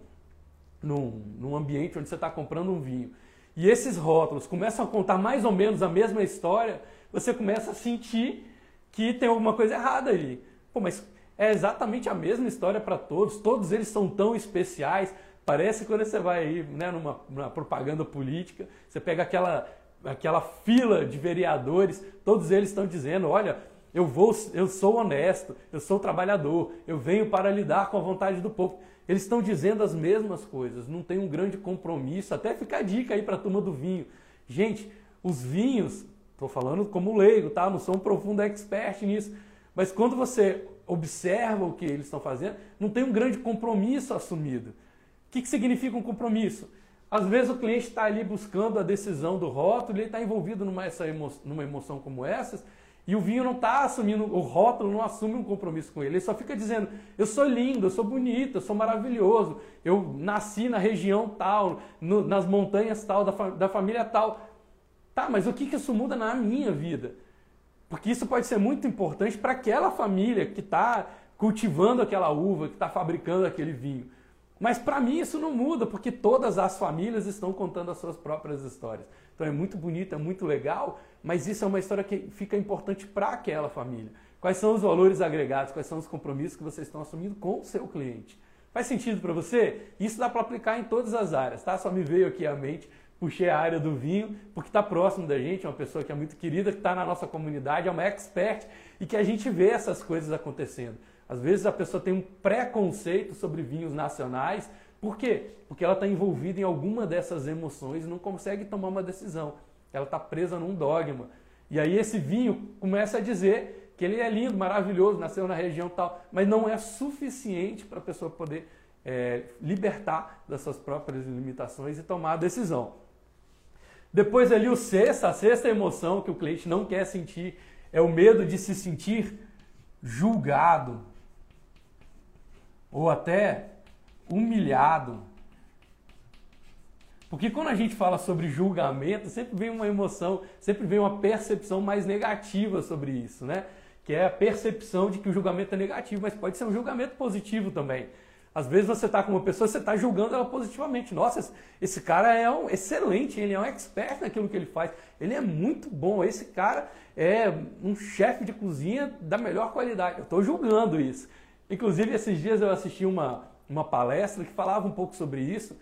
num, num ambiente onde você está comprando um vinho, e esses rótulos começam a contar mais ou menos a mesma história, você começa a sentir que tem alguma coisa errada ali. Pô, mas é exatamente a mesma história para todos, todos eles são tão especiais. Parece quando você vai aí, né, numa, numa propaganda política, você pega aquela, aquela fila de vereadores, todos eles estão dizendo: olha, eu vou, eu sou honesto, eu sou trabalhador, eu venho para lidar com a vontade do povo. Eles estão dizendo as mesmas coisas, não tem um grande compromisso. Até fica a dica aí para a turma do vinho. Gente, os vinhos Estou falando como leigo, tá? Não sou um profundo expert nisso. Mas quando você observa o que eles estão fazendo, não tem um grande compromisso assumido. O que, que significa um compromisso? Às vezes o cliente está ali buscando a decisão do rótulo, ele está envolvido numa, essa emo, numa emoção como essas, e o vinho não está assumindo, o rótulo não assume um compromisso com ele. Ele só fica dizendo: eu sou lindo, eu sou bonito, eu sou maravilhoso, eu nasci na região tal, no, nas montanhas tal, da, da família tal. Tá, mas o que, que isso muda na minha vida? Porque isso pode ser muito importante para aquela família que está cultivando aquela uva, que está fabricando aquele vinho. Mas para mim isso não muda, porque todas as famílias estão contando as suas próprias histórias. Então é muito bonito, é muito legal, mas isso é uma história que fica importante para aquela família. Quais são os valores agregados, quais são os compromissos que vocês estão assumindo com o seu cliente? Faz sentido para você? Isso dá para aplicar em todas as áreas, tá? Só me veio aqui à mente puxei a área do vinho, porque está próximo da gente, é uma pessoa que é muito querida, que está na nossa comunidade, é uma expert e que a gente vê essas coisas acontecendo. Às vezes a pessoa tem um preconceito sobre vinhos nacionais, por quê? Porque ela está envolvida em alguma dessas emoções e não consegue tomar uma decisão. Ela está presa num dogma. E aí esse vinho começa a dizer que ele é lindo, maravilhoso, nasceu na região tal, mas não é suficiente para a pessoa poder é, libertar das suas próprias limitações e tomar a decisão. Depois ali o sexto, a sexta emoção que o cliente não quer sentir é o medo de se sentir julgado ou até humilhado. Porque quando a gente fala sobre julgamento, sempre vem uma emoção, sempre vem uma percepção mais negativa sobre isso, né? Que é a percepção de que o julgamento é negativo, mas pode ser um julgamento positivo também. Às vezes você está com uma pessoa, você está julgando ela positivamente. Nossa, esse cara é um excelente, ele é um expert naquilo que ele faz. Ele é muito bom. Esse cara é um chefe de cozinha da melhor qualidade. Eu estou julgando isso. Inclusive, esses dias eu assisti uma, uma palestra que falava um pouco sobre isso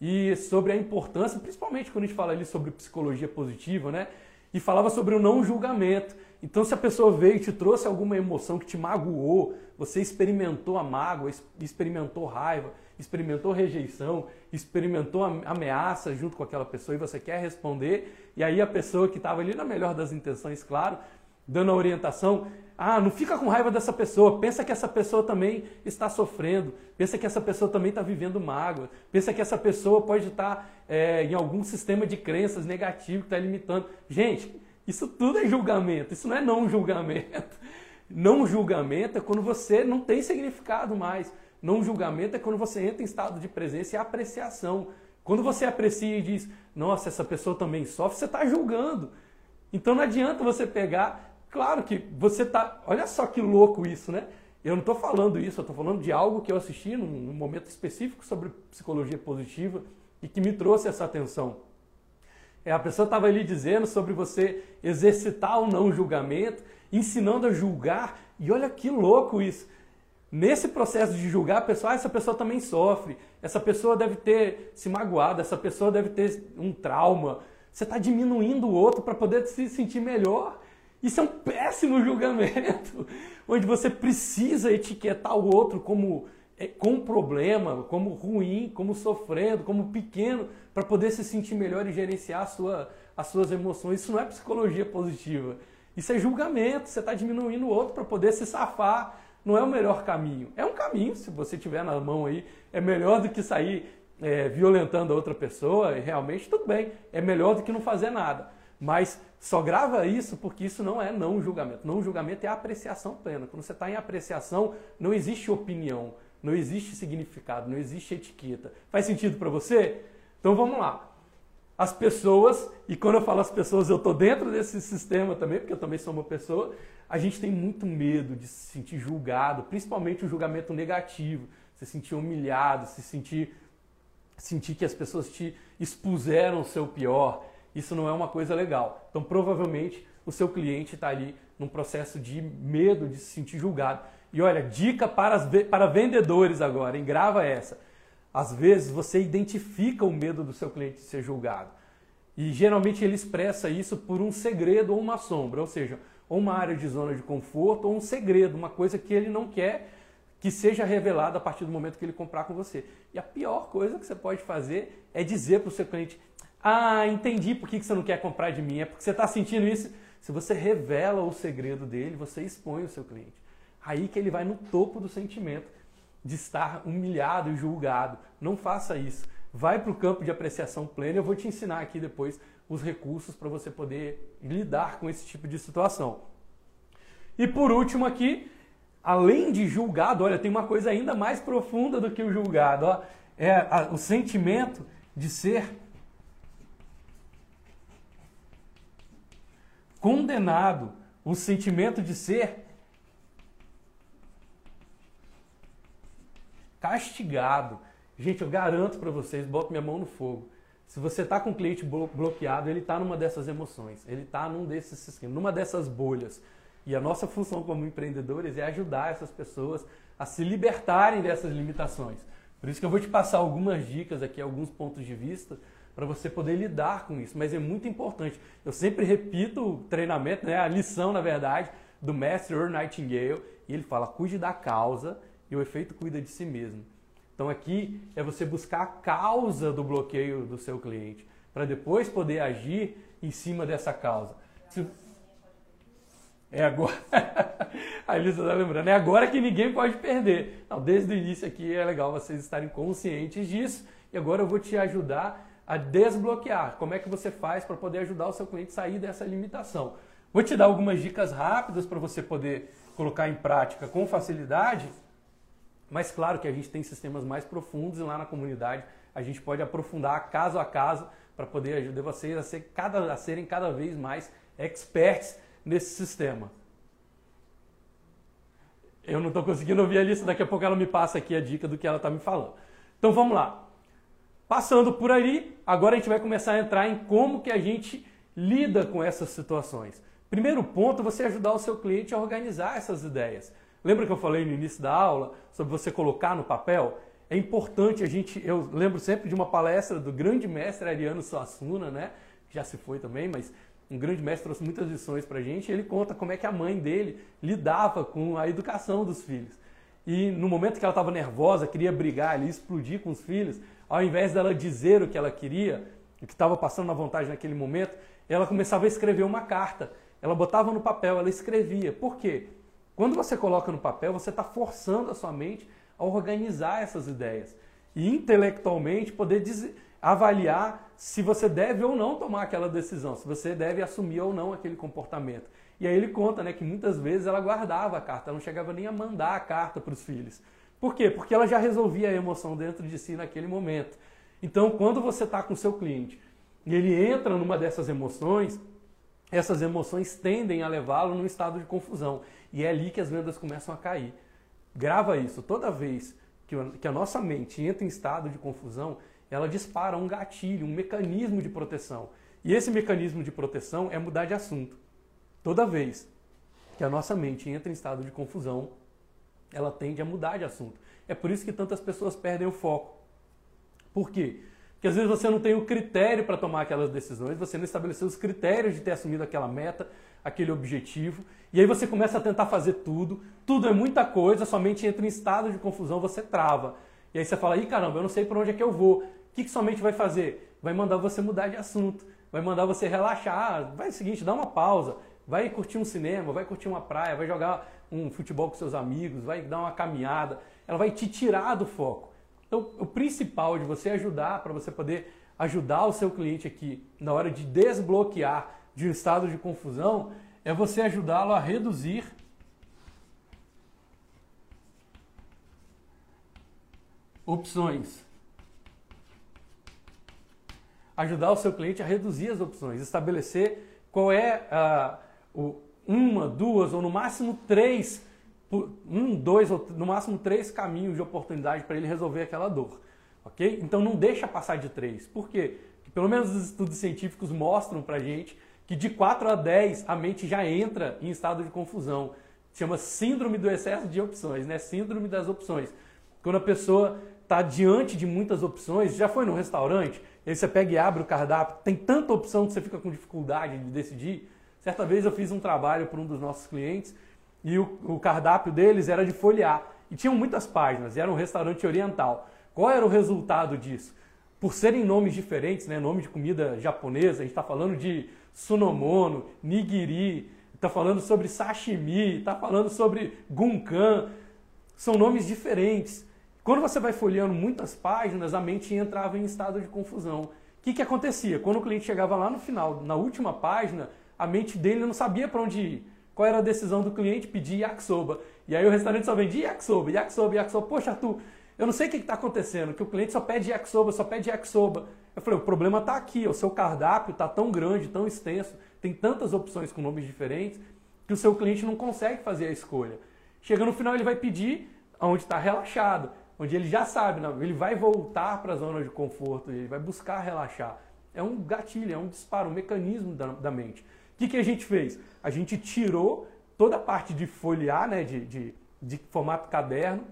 e sobre a importância, principalmente quando a gente fala ali sobre psicologia positiva, né? E falava sobre o não julgamento. Então, se a pessoa veio e te trouxe alguma emoção que te magoou, você experimentou a mágoa, experimentou raiva, experimentou rejeição, experimentou ameaça junto com aquela pessoa e você quer responder, e aí a pessoa que estava ali na melhor das intenções, claro, dando a orientação, ah, não fica com raiva dessa pessoa, pensa que essa pessoa também está sofrendo, pensa que essa pessoa também está vivendo mágoa, pensa que essa pessoa pode estar é, em algum sistema de crenças negativo que está limitando. Gente, isso tudo é julgamento, isso não é não julgamento. Não julgamento é quando você não tem significado mais. Não julgamento é quando você entra em estado de presença e apreciação. Quando você aprecia e diz, nossa, essa pessoa também sofre, você está julgando. Então não adianta você pegar. Claro que você está. Olha só que louco isso, né? Eu não estou falando isso, eu estou falando de algo que eu assisti num, momento específico sobre psicologia positiva e que me trouxe essa atenção. É, a pessoa estava ali dizendo sobre você exercitar o não julgamento, ensinando a julgar, e olha que louco isso. Nesse processo de julgar, a pessoa, ah, essa pessoa também sofre, essa pessoa deve ter se magoado, essa pessoa deve ter um trauma. Você está diminuindo o outro para poder se sentir melhor. Isso é um péssimo julgamento, onde você precisa etiquetar o outro como é, com problema, como ruim, como sofrendo, como pequeno, para poder se sentir melhor e gerenciar sua, as suas emoções. Isso não é psicologia positiva. Isso é julgamento. Você está diminuindo o outro para poder se safar. Não é o melhor caminho. É um caminho, se você tiver na mão aí, é melhor do que sair é, violentando a outra pessoa. E realmente, tudo bem. É melhor do que não fazer nada. Mas só grava isso porque isso não é não julgamento. Não julgamento é apreciação plena. Quando você está em apreciação, não existe opinião. Não existe significado, não existe etiqueta. Faz sentido para você? Então vamos lá. As pessoas, e quando eu falo as pessoas, eu estou dentro desse sistema também, porque eu também sou uma pessoa, a gente tem muito medo de se sentir julgado, principalmente o julgamento negativo, se sentir humilhado, se sentir, sentir que as pessoas te expuseram o seu pior. Isso não é uma coisa legal. Então provavelmente o seu cliente está ali num processo de medo de se sentir julgado. E olha, dica para, as, para vendedores agora, hein? grava essa. Às vezes você identifica o medo do seu cliente de ser julgado. E geralmente ele expressa isso por um segredo ou uma sombra, ou seja, ou uma área de zona de conforto ou um segredo, uma coisa que ele não quer que seja revelada a partir do momento que ele comprar com você. E a pior coisa que você pode fazer é dizer para o seu cliente: Ah, entendi por que você não quer comprar de mim, é porque você está sentindo isso. Se você revela o segredo dele, você expõe o seu cliente. Aí que ele vai no topo do sentimento de estar humilhado e julgado. Não faça isso. Vai para o campo de apreciação plena. Eu vou te ensinar aqui depois os recursos para você poder lidar com esse tipo de situação. E por último aqui, além de julgado, olha, tem uma coisa ainda mais profunda do que o julgado. Ó, é a, o sentimento de ser condenado, o sentimento de ser castigado. Gente, eu garanto para vocês, boto minha mão no fogo. Se você está com o cliente bloqueado, ele está numa dessas emoções, ele está num desses numa dessas bolhas. E a nossa função como empreendedores é ajudar essas pessoas a se libertarem dessas limitações. Por isso que eu vou te passar algumas dicas aqui, alguns pontos de vista para você poder lidar com isso. Mas é muito importante. Eu sempre repito o treinamento, né, a lição, na verdade, do mestre Earl Nightingale. E ele fala: cuide da causa e o efeito cuida de si mesmo. Então aqui é você buscar a causa do bloqueio do seu cliente, para depois poder agir em cima dessa causa. Se... É agora. a Elisa está lembrando, é agora que ninguém pode perder. Não, desde o início aqui é legal vocês estarem conscientes disso. E agora eu vou te ajudar a desbloquear. Como é que você faz para poder ajudar o seu cliente a sair dessa limitação? Vou te dar algumas dicas rápidas para você poder colocar em prática com facilidade mas claro que a gente tem sistemas mais profundos e lá na comunidade a gente pode aprofundar caso a caso para poder ajudar vocês a, ser cada, a serem cada vez mais experts nesse sistema. Eu não estou conseguindo ouvir a lista, daqui a pouco ela me passa aqui a dica do que ela está me falando. Então vamos lá. Passando por aí, agora a gente vai começar a entrar em como que a gente lida com essas situações. Primeiro ponto, você ajudar o seu cliente a organizar essas ideias. Lembra que eu falei no início da aula sobre você colocar no papel? É importante a gente, eu lembro sempre de uma palestra do grande mestre Ariano Suassuna, né? Já se foi também, mas um grande mestre trouxe muitas lições para a gente. Ele conta como é que a mãe dele lidava com a educação dos filhos. E no momento que ela estava nervosa, queria brigar ali, explodir com os filhos, ao invés dela dizer o que ela queria, o que estava passando na vontade naquele momento, ela começava a escrever uma carta. Ela botava no papel, ela escrevia. Por quê? Quando você coloca no papel, você está forçando a sua mente a organizar essas ideias e intelectualmente poder avaliar se você deve ou não tomar aquela decisão, se você deve assumir ou não aquele comportamento. E aí ele conta né, que muitas vezes ela guardava a carta, ela não chegava nem a mandar a carta para os filhos. Por quê? Porque ela já resolvia a emoção dentro de si naquele momento. Então, quando você está com o seu cliente e ele entra numa dessas emoções, essas emoções tendem a levá-lo num estado de confusão. E é ali que as vendas começam a cair. Grava isso. Toda vez que a nossa mente entra em estado de confusão, ela dispara um gatilho, um mecanismo de proteção. E esse mecanismo de proteção é mudar de assunto. Toda vez que a nossa mente entra em estado de confusão, ela tende a mudar de assunto. É por isso que tantas pessoas perdem o foco. Por quê? Porque às vezes você não tem o critério para tomar aquelas decisões, você não estabeleceu os critérios de ter assumido aquela meta, aquele objetivo, e aí você começa a tentar fazer tudo, tudo é muita coisa, sua mente entra em estado de confusão, você trava. E aí você fala, ih caramba, eu não sei para onde é que eu vou. O que, que sua mente vai fazer? Vai mandar você mudar de assunto, vai mandar você relaxar. Vai o seguinte, dá uma pausa, vai curtir um cinema, vai curtir uma praia, vai jogar um futebol com seus amigos, vai dar uma caminhada. Ela vai te tirar do foco. Então, o principal de você ajudar, para você poder ajudar o seu cliente aqui na hora de desbloquear de um estado de confusão, é você ajudá-lo a reduzir opções. Ajudar o seu cliente a reduzir as opções, estabelecer qual é uh, o, uma, duas ou no máximo três, um, dois ou no máximo três caminhos de oportunidade para ele resolver aquela dor. Ok? Então não deixa passar de três. Por quê? Porque pelo menos os estudos científicos mostram para gente que de 4 a 10 a mente já entra em estado de confusão. Chama síndrome do excesso de opções, né? Síndrome das opções. Quando a pessoa está diante de muitas opções, já foi num restaurante, aí você pega e abre o cardápio, tem tanta opção que você fica com dificuldade de decidir. Certa vez eu fiz um trabalho para um dos nossos clientes e o, o cardápio deles era de folhear. E tinham muitas páginas, e era um restaurante oriental. Qual era o resultado disso? Por serem nomes diferentes, né, nome de comida japonesa, a gente está falando de sunomono, nigiri, está falando sobre sashimi, está falando sobre gunkan, são nomes diferentes. Quando você vai folheando muitas páginas, a mente entrava em estado de confusão. O que, que acontecia? Quando o cliente chegava lá no final, na última página, a mente dele não sabia para onde ir. Qual era a decisão do cliente? Pedir yakisoba. E aí o restaurante só vendia yakisoba, yakisoba, yakisoba. Poxa, Arthur, eu não sei o que está acontecendo, que o cliente só pede yakisoba, só pede yakisoba. Eu falei, o problema está aqui, o seu cardápio está tão grande, tão extenso, tem tantas opções com nomes diferentes, que o seu cliente não consegue fazer a escolha. Chega no final, ele vai pedir onde está relaxado onde ele já sabe, ele vai voltar para a zona de conforto, ele vai buscar relaxar. É um gatilho, é um disparo, um mecanismo da, da mente. Que, que a gente fez? A gente tirou toda a parte de folhear, né, de, de, de formato caderno,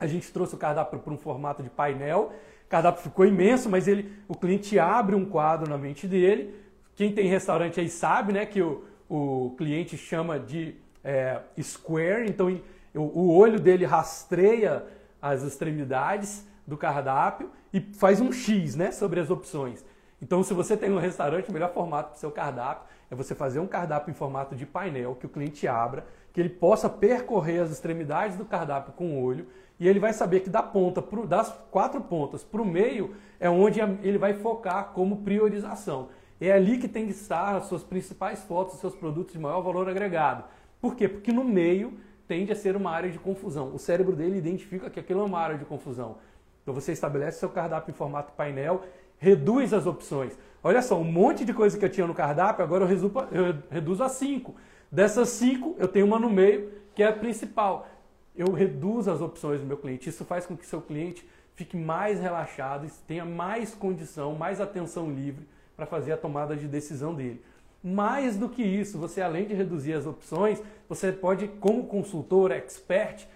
a gente trouxe o cardápio para um formato de painel, o cardápio ficou imenso, mas ele, o cliente abre um quadro na mente dele. Quem tem restaurante aí sabe né, que o, o cliente chama de é, square, então o, o olho dele rastreia as extremidades do cardápio e faz um X né, sobre as opções. Então, se você tem um restaurante, o melhor formato para o seu cardápio é você fazer um cardápio em formato de painel, que o cliente abra, que ele possa percorrer as extremidades do cardápio com o olho e ele vai saber que da ponta, pro, das quatro pontas para o meio, é onde ele vai focar como priorização. É ali que tem que estar as suas principais fotos, os seus produtos de maior valor agregado. Por quê? Porque no meio tende a ser uma área de confusão. O cérebro dele identifica que aquilo é uma área de confusão. Então você estabelece seu cardápio em formato painel, reduz as opções. Olha só, um monte de coisa que eu tinha no cardápio, agora eu, eu reduzo a cinco. Dessas cinco, eu tenho uma no meio, que é a principal. Eu reduzo as opções do meu cliente. Isso faz com que seu cliente fique mais relaxado, tenha mais condição, mais atenção livre para fazer a tomada de decisão dele. Mais do que isso, você além de reduzir as opções, você pode, como consultor, expert,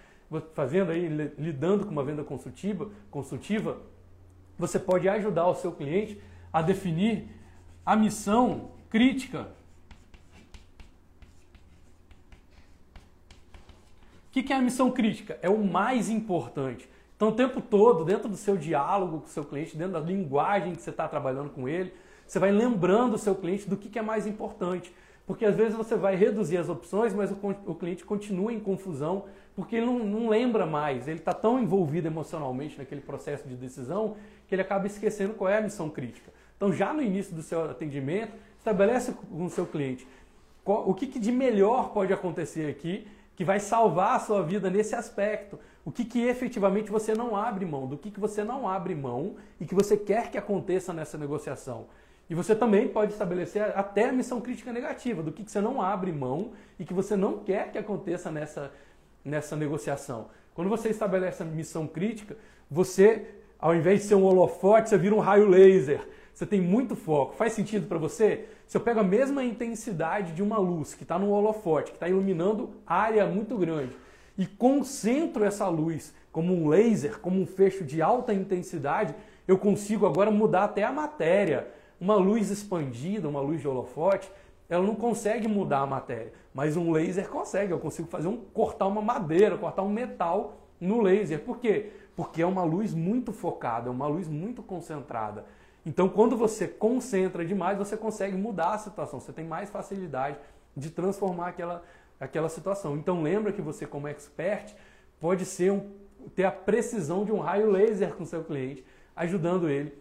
fazendo aí, lidando com uma venda consultiva, consultiva, você pode ajudar o seu cliente a definir a missão crítica. O que é a missão crítica? É o mais importante. Então, o tempo todo, dentro do seu diálogo com o seu cliente, dentro da linguagem que você está trabalhando com ele, você vai lembrando o seu cliente do que, é mais importante. Porque às vezes você vai reduzir as opções, mas o, o cliente continua em confusão, porque ele não, não lembra mais, ele está tão envolvido emocionalmente naquele processo de decisão que ele acaba esquecendo qual é a missão crítica. Então, já no início do seu atendimento, estabelece com o seu cliente qual, o que, que de melhor pode acontecer aqui que vai salvar a sua vida nesse aspecto. O que, que efetivamente você não abre mão, do que, que você não abre mão e que você quer que aconteça nessa negociação. E você também pode estabelecer até a missão crítica negativa, do que, que você não abre mão e que você não quer que aconteça nessa, nessa negociação. Quando você estabelece a missão crítica, você, ao invés de ser um holofote, você vira um raio laser. Você tem muito foco. Faz sentido para você? Se eu pego a mesma intensidade de uma luz que está no holofote, que está iluminando área muito grande, e concentro essa luz como um laser, como um fecho de alta intensidade, eu consigo agora mudar até a matéria uma luz expandida, uma luz de holofote, ela não consegue mudar a matéria, mas um laser consegue. Eu consigo fazer um cortar uma madeira, cortar um metal no laser. Por quê? Porque é uma luz muito focada, é uma luz muito concentrada. Então, quando você concentra demais, você consegue mudar a situação. Você tem mais facilidade de transformar aquela, aquela situação. Então, lembra que você, como expert, pode ser um, ter a precisão de um raio laser com seu cliente, ajudando ele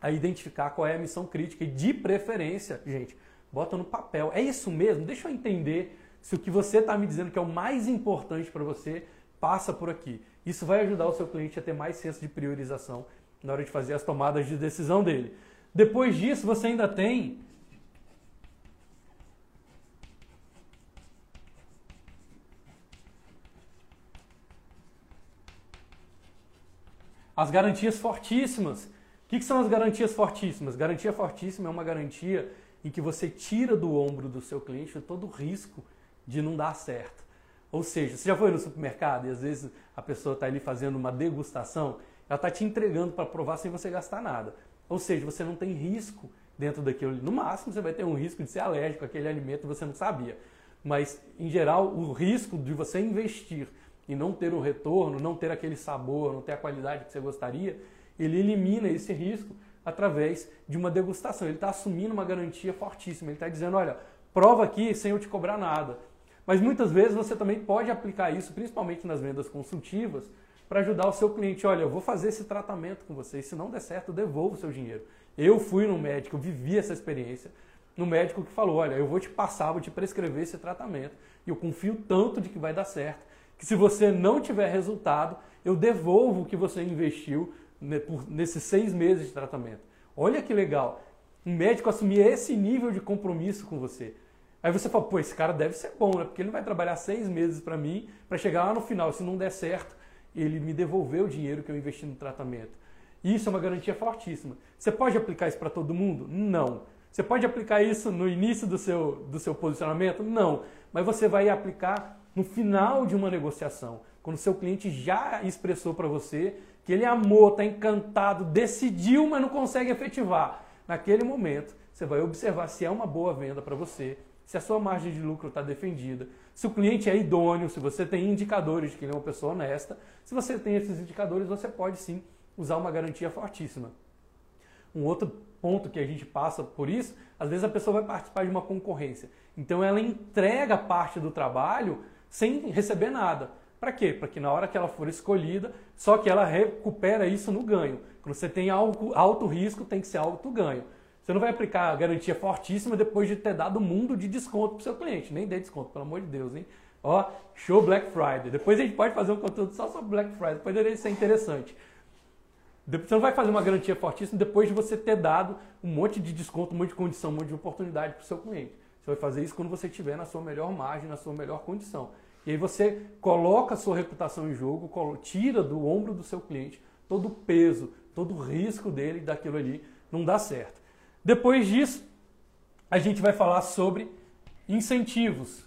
a identificar qual é a missão crítica e de preferência, gente, bota no papel. É isso mesmo? Deixa eu entender se o que você está me dizendo que é o mais importante para você passa por aqui. Isso vai ajudar o seu cliente a ter mais senso de priorização na hora de fazer as tomadas de decisão dele. Depois disso, você ainda tem as garantias fortíssimas que, que são as garantias fortíssimas? Garantia fortíssima é uma garantia em que você tira do ombro do seu cliente todo o risco de não dar certo. Ou seja, você já foi no supermercado e às vezes a pessoa está ali fazendo uma degustação, ela está te entregando para provar sem você gastar nada. Ou seja, você não tem risco dentro daquilo. No máximo, você vai ter um risco de ser alérgico àquele alimento e você não sabia. Mas, em geral, o risco de você investir e não ter um retorno, não ter aquele sabor, não ter a qualidade que você gostaria, ele elimina esse risco através de uma degustação. Ele está assumindo uma garantia fortíssima. Ele está dizendo, olha, prova aqui sem eu te cobrar nada. Mas muitas vezes você também pode aplicar isso, principalmente nas vendas consultivas, para ajudar o seu cliente. Olha, eu vou fazer esse tratamento com você e se não der certo, devolvo o seu dinheiro. Eu fui no médico, vivi essa experiência, no médico que falou, olha, eu vou te passar, vou te prescrever esse tratamento e eu confio tanto de que vai dar certo, que se você não tiver resultado, eu devolvo o que você investiu nesses seis meses de tratamento. Olha que legal. Um médico assumir esse nível de compromisso com você. Aí você fala, pô, esse cara deve ser bom, né? Porque ele vai trabalhar seis meses para mim, para chegar lá no final, se não der certo, ele me devolver o dinheiro que eu investi no tratamento. Isso é uma garantia fortíssima. Você pode aplicar isso para todo mundo? Não. Você pode aplicar isso no início do seu, do seu posicionamento? Não. Mas você vai aplicar no final de uma negociação, quando o seu cliente já expressou para você que ele amou, está encantado, decidiu, mas não consegue efetivar. Naquele momento, você vai observar se é uma boa venda para você, se a sua margem de lucro está defendida, se o cliente é idôneo, se você tem indicadores de que ele é uma pessoa honesta. Se você tem esses indicadores, você pode sim usar uma garantia fortíssima. Um outro ponto que a gente passa por isso, às vezes a pessoa vai participar de uma concorrência. Então ela entrega parte do trabalho sem receber nada. Para quê? Para que na hora que ela for escolhida, só que ela recupera isso no ganho. Quando você tem alto, alto risco, tem que ser alto ganho. Você não vai aplicar garantia fortíssima depois de ter dado um mundo de desconto para seu cliente. Nem dê desconto, pelo amor de Deus, hein? Ó, show Black Friday. Depois a gente pode fazer um conteúdo só sobre Black Friday, isso é interessante. Você não vai fazer uma garantia fortíssima depois de você ter dado um monte de desconto, um monte de condição, um monte de oportunidade para o seu cliente. Você vai fazer isso quando você estiver na sua melhor margem, na sua melhor condição. E aí você coloca a sua reputação em jogo, tira do ombro do seu cliente todo o peso, todo o risco dele daquilo ali não dá certo. Depois disso, a gente vai falar sobre incentivos.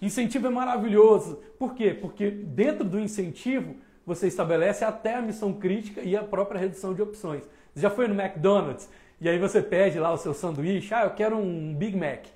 Incentivo é maravilhoso. Por quê? Porque dentro do incentivo você estabelece até a missão crítica e a própria redução de opções. Você já foi no McDonald's e aí você pede lá o seu sanduíche, ah, eu quero um Big Mac.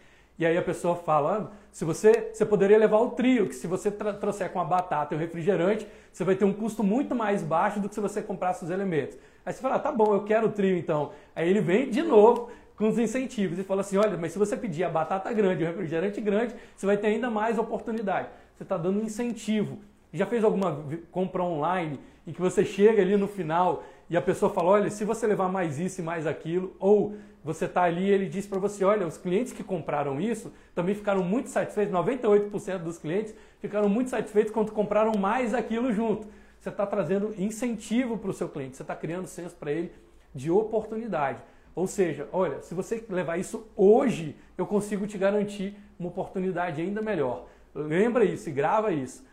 E aí a pessoa fala, ah, se você, você poderia levar o trio, que se você trouxer com a batata e o refrigerante, você vai ter um custo muito mais baixo do que se você comprasse os elementos. Aí você fala, ah, tá bom, eu quero o trio então. Aí ele vem de novo com os incentivos e fala assim, olha, mas se você pedir a batata grande e o refrigerante grande, você vai ter ainda mais oportunidade. Você está dando um incentivo. Já fez alguma compra online em que você chega ali no final e a pessoa fala, olha, se você levar mais isso e mais aquilo, ou você está ali e ele diz para você, olha, os clientes que compraram isso também ficaram muito satisfeitos, 98% dos clientes ficaram muito satisfeitos quando compraram mais aquilo junto. Você está trazendo incentivo para o seu cliente, você está criando senso para ele de oportunidade. Ou seja, olha, se você levar isso hoje, eu consigo te garantir uma oportunidade ainda melhor. Lembra isso e grava isso.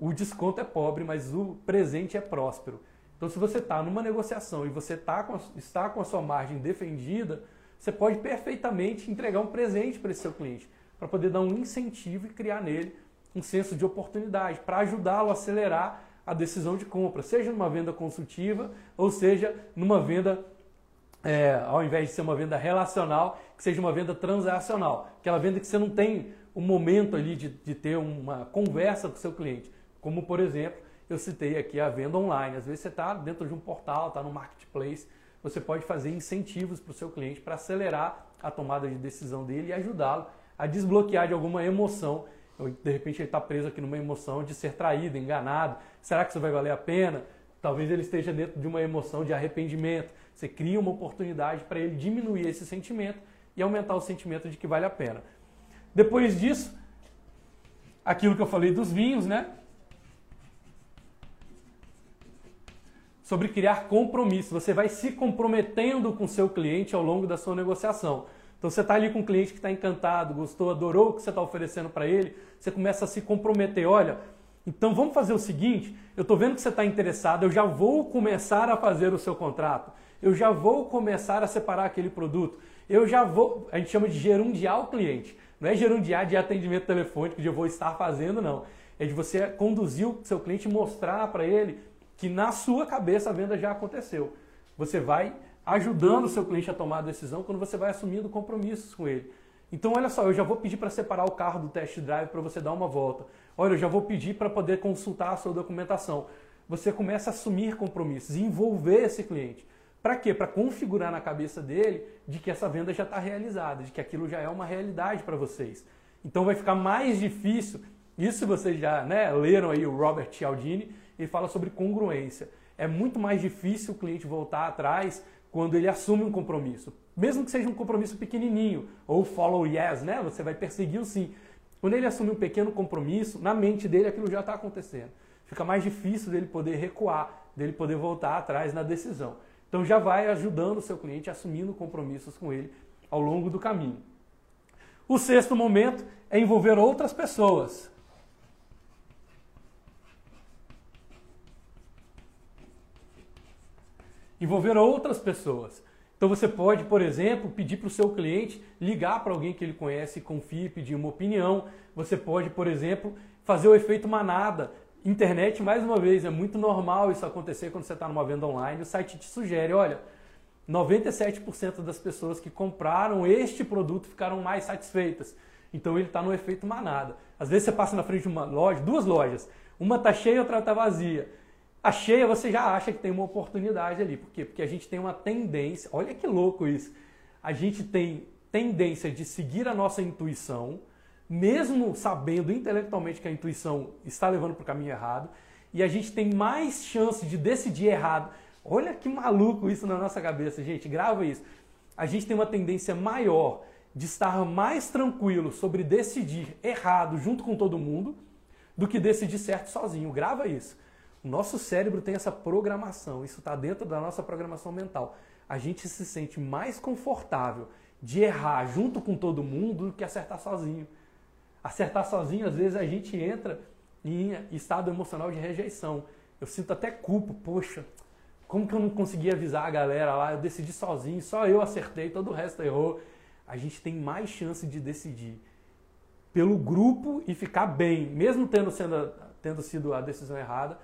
O desconto é pobre, mas o presente é próspero. Então, se você está numa negociação e você tá com a, está com a sua margem defendida, você pode perfeitamente entregar um presente para esse seu cliente, para poder dar um incentivo e criar nele um senso de oportunidade, para ajudá-lo a acelerar a decisão de compra, seja numa venda consultiva ou seja numa venda, é, ao invés de ser uma venda relacional, que seja uma venda transacional, aquela venda que você não tem o momento ali de, de ter uma conversa com o seu cliente, como por exemplo eu citei aqui a venda online. Às vezes você está dentro de um portal, está no marketplace, você pode fazer incentivos para o seu cliente para acelerar a tomada de decisão dele e ajudá-lo a desbloquear de alguma emoção. De repente ele está preso aqui numa emoção de ser traído, enganado. Será que isso vai valer a pena? Talvez ele esteja dentro de uma emoção de arrependimento. Você cria uma oportunidade para ele diminuir esse sentimento e aumentar o sentimento de que vale a pena. Depois disso, aquilo que eu falei dos vinhos, né? Sobre criar compromisso. Você vai se comprometendo com o seu cliente ao longo da sua negociação. Então você está ali com um cliente que está encantado, gostou, adorou o que você está oferecendo para ele, você começa a se comprometer. Olha, então vamos fazer o seguinte: eu estou vendo que você está interessado, eu já vou começar a fazer o seu contrato, eu já vou começar a separar aquele produto, eu já vou. A gente chama de gerundiar o cliente. Não é gerundiar de atendimento telefônico, de eu vou estar fazendo, não. É de você conduzir o seu cliente, mostrar para ele que na sua cabeça a venda já aconteceu. Você vai ajudando o seu cliente a tomar a decisão quando você vai assumindo compromissos com ele. Então, olha só, eu já vou pedir para separar o carro do test drive para você dar uma volta. Olha, eu já vou pedir para poder consultar a sua documentação. Você começa a assumir compromissos, envolver esse cliente. Para quê? Para configurar na cabeça dele de que essa venda já está realizada, de que aquilo já é uma realidade para vocês. Então vai ficar mais difícil. Isso vocês já né, leram aí o Robert Cialdini, ele fala sobre congruência. É muito mais difícil o cliente voltar atrás quando ele assume um compromisso. Mesmo que seja um compromisso pequenininho, ou follow yes, né? Você vai perseguir o sim. Quando ele assume um pequeno compromisso, na mente dele aquilo já está acontecendo. Fica mais difícil dele poder recuar, dele poder voltar atrás na decisão. Então já vai ajudando o seu cliente assumindo compromissos com ele ao longo do caminho. O sexto momento é envolver outras pessoas. Envolver outras pessoas. Então você pode, por exemplo, pedir para o seu cliente ligar para alguém que ele conhece confie e pedir uma opinião. Você pode, por exemplo, fazer o efeito manada. Internet, mais uma vez, é muito normal isso acontecer quando você está numa venda online. O site te sugere, olha, 97% das pessoas que compraram este produto ficaram mais satisfeitas. Então ele está no efeito manada. Às vezes você passa na frente de uma loja, duas lojas, uma está cheia e outra está vazia. A cheia você já acha que tem uma oportunidade ali. Por quê? Porque a gente tem uma tendência, olha que louco isso. A gente tem tendência de seguir a nossa intuição, mesmo sabendo intelectualmente que a intuição está levando para o caminho errado, e a gente tem mais chance de decidir errado. Olha que maluco isso na nossa cabeça, gente, grava isso. A gente tem uma tendência maior de estar mais tranquilo sobre decidir errado junto com todo mundo do que decidir certo sozinho. Grava isso. O nosso cérebro tem essa programação, isso está dentro da nossa programação mental. A gente se sente mais confortável de errar junto com todo mundo do que acertar sozinho. Acertar sozinho, às vezes, a gente entra em estado emocional de rejeição. Eu sinto até culpa, poxa, como que eu não consegui avisar a galera lá? Eu decidi sozinho, só eu acertei, todo o resto errou. A gente tem mais chance de decidir pelo grupo e ficar bem, mesmo tendo, sendo, tendo sido a decisão errada,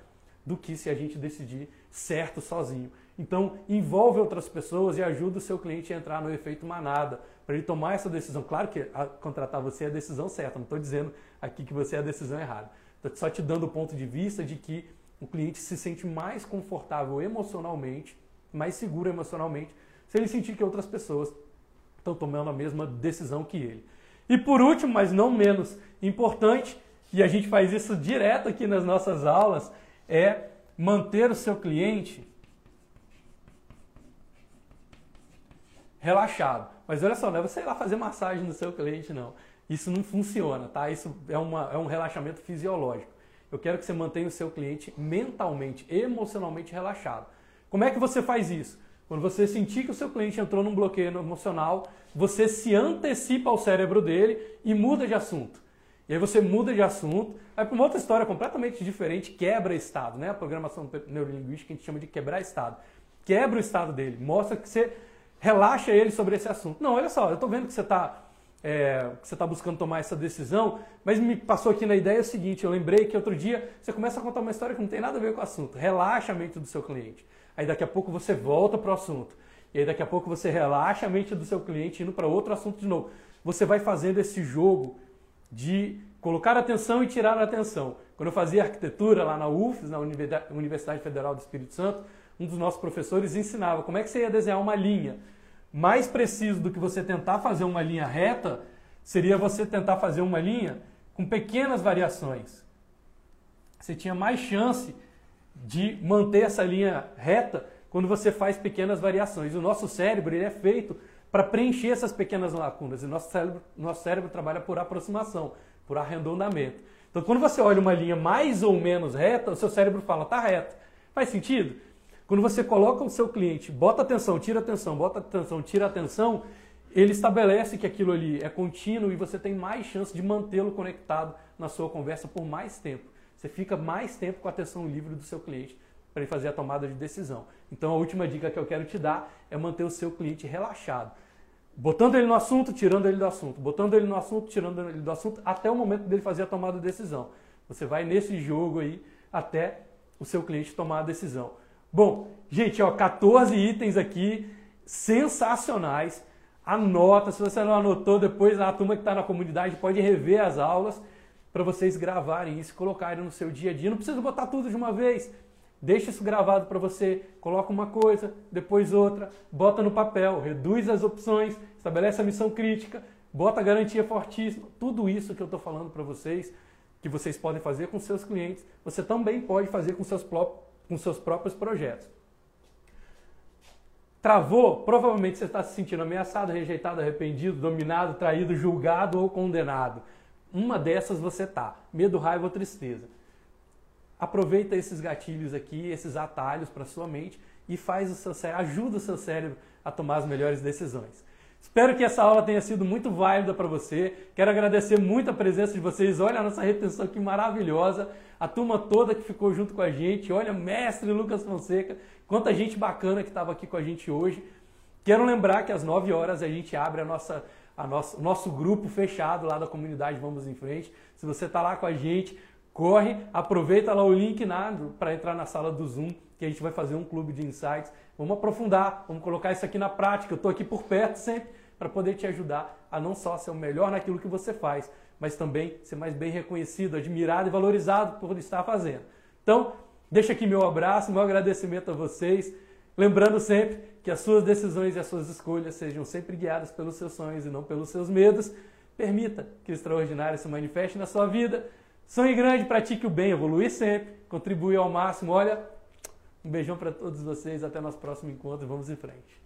do que se a gente decidir certo sozinho. Então, envolve outras pessoas e ajuda o seu cliente a entrar no efeito manada, para ele tomar essa decisão. Claro que contratar você é a decisão certa, não estou dizendo aqui que você é a decisão errada. Estou só te dando o ponto de vista de que o cliente se sente mais confortável emocionalmente, mais seguro emocionalmente, se ele sentir que outras pessoas estão tomando a mesma decisão que ele. E por último, mas não menos importante, e a gente faz isso direto aqui nas nossas aulas, é manter o seu cliente relaxado. Mas olha só, não é você ir lá fazer massagem no seu cliente, não. Isso não funciona, tá? Isso é, uma, é um relaxamento fisiológico. Eu quero que você mantenha o seu cliente mentalmente, emocionalmente relaxado. Como é que você faz isso? Quando você sentir que o seu cliente entrou num bloqueio emocional, você se antecipa ao cérebro dele e muda de assunto. E aí você muda de assunto, vai para uma outra história completamente diferente, quebra estado, né? A programação neurolinguística a gente chama de quebrar estado. Quebra o estado dele, mostra que você relaxa ele sobre esse assunto. Não, olha só, eu estou vendo que você está é, que você está buscando tomar essa decisão, mas me passou aqui na ideia o seguinte, eu lembrei que outro dia você começa a contar uma história que não tem nada a ver com o assunto. Relaxa a mente do seu cliente. Aí daqui a pouco você volta para o assunto. E aí daqui a pouco você relaxa a mente do seu cliente indo para outro assunto de novo. Você vai fazendo esse jogo de colocar atenção e tirar atenção. Quando eu fazia arquitetura lá na UFES, na Universidade Federal do Espírito Santo, um dos nossos professores ensinava como é que você ia desenhar uma linha mais preciso do que você tentar fazer uma linha reta seria você tentar fazer uma linha com pequenas variações. Você tinha mais chance de manter essa linha reta quando você faz pequenas variações. O nosso cérebro ele é feito para preencher essas pequenas lacunas. E nosso cérebro, nosso cérebro trabalha por aproximação, por arredondamento. Então, quando você olha uma linha mais ou menos reta, o seu cérebro fala, tá reta. Faz sentido? Quando você coloca o seu cliente, bota atenção, tira atenção, bota atenção, tira atenção, ele estabelece que aquilo ali é contínuo e você tem mais chance de mantê-lo conectado na sua conversa por mais tempo. Você fica mais tempo com a atenção livre do seu cliente para ele fazer a tomada de decisão. Então a última dica que eu quero te dar é manter o seu cliente relaxado. Botando ele no assunto, tirando ele do assunto, botando ele no assunto, tirando ele do assunto, até o momento dele fazer a tomada de decisão. Você vai nesse jogo aí até o seu cliente tomar a decisão. Bom, gente, ó, 14 itens aqui sensacionais. Anota, se você não anotou, depois a turma que está na comunidade pode rever as aulas para vocês gravarem isso, colocarem no seu dia a dia. Não precisa botar tudo de uma vez. Deixa isso gravado para você, coloca uma coisa, depois outra, bota no papel, reduz as opções, estabelece a missão crítica, bota a garantia fortíssima. Tudo isso que eu estou falando para vocês, que vocês podem fazer com seus clientes, você também pode fazer com seus com seus próprios projetos. Travou? Provavelmente você está se sentindo ameaçado, rejeitado, arrependido, dominado, traído, julgado ou condenado. Uma dessas você tá. Medo, raiva ou tristeza. Aproveita esses gatilhos aqui, esses atalhos para sua mente e faz o seu cérebro, ajuda o seu cérebro a tomar as melhores decisões. Espero que essa aula tenha sido muito válida para você. Quero agradecer muito a presença de vocês. Olha a nossa retenção aqui maravilhosa a turma toda que ficou junto com a gente. Olha, mestre Lucas Fonseca, quanta gente bacana que estava aqui com a gente hoje. Quero lembrar que às 9 horas a gente abre a nossa, a nossa, o nosso grupo fechado lá da comunidade Vamos em Frente. Se você está lá com a gente, corre, aproveita lá o link para entrar na sala do Zoom, que a gente vai fazer um clube de insights. Vamos aprofundar, vamos colocar isso aqui na prática. Eu estou aqui por perto sempre para poder te ajudar a não só ser o melhor naquilo que você faz, mas também ser mais bem reconhecido, admirado e valorizado por estar fazendo. Então, deixa aqui meu abraço, meu agradecimento a vocês. Lembrando sempre que as suas decisões e as suas escolhas sejam sempre guiadas pelos seus sonhos e não pelos seus medos. Permita que o extraordinário se manifeste na sua vida. Sonhe grande, pratique o bem, evolui sempre, contribui ao máximo. Olha, um beijão para todos vocês, até nosso próximo encontro, vamos em frente.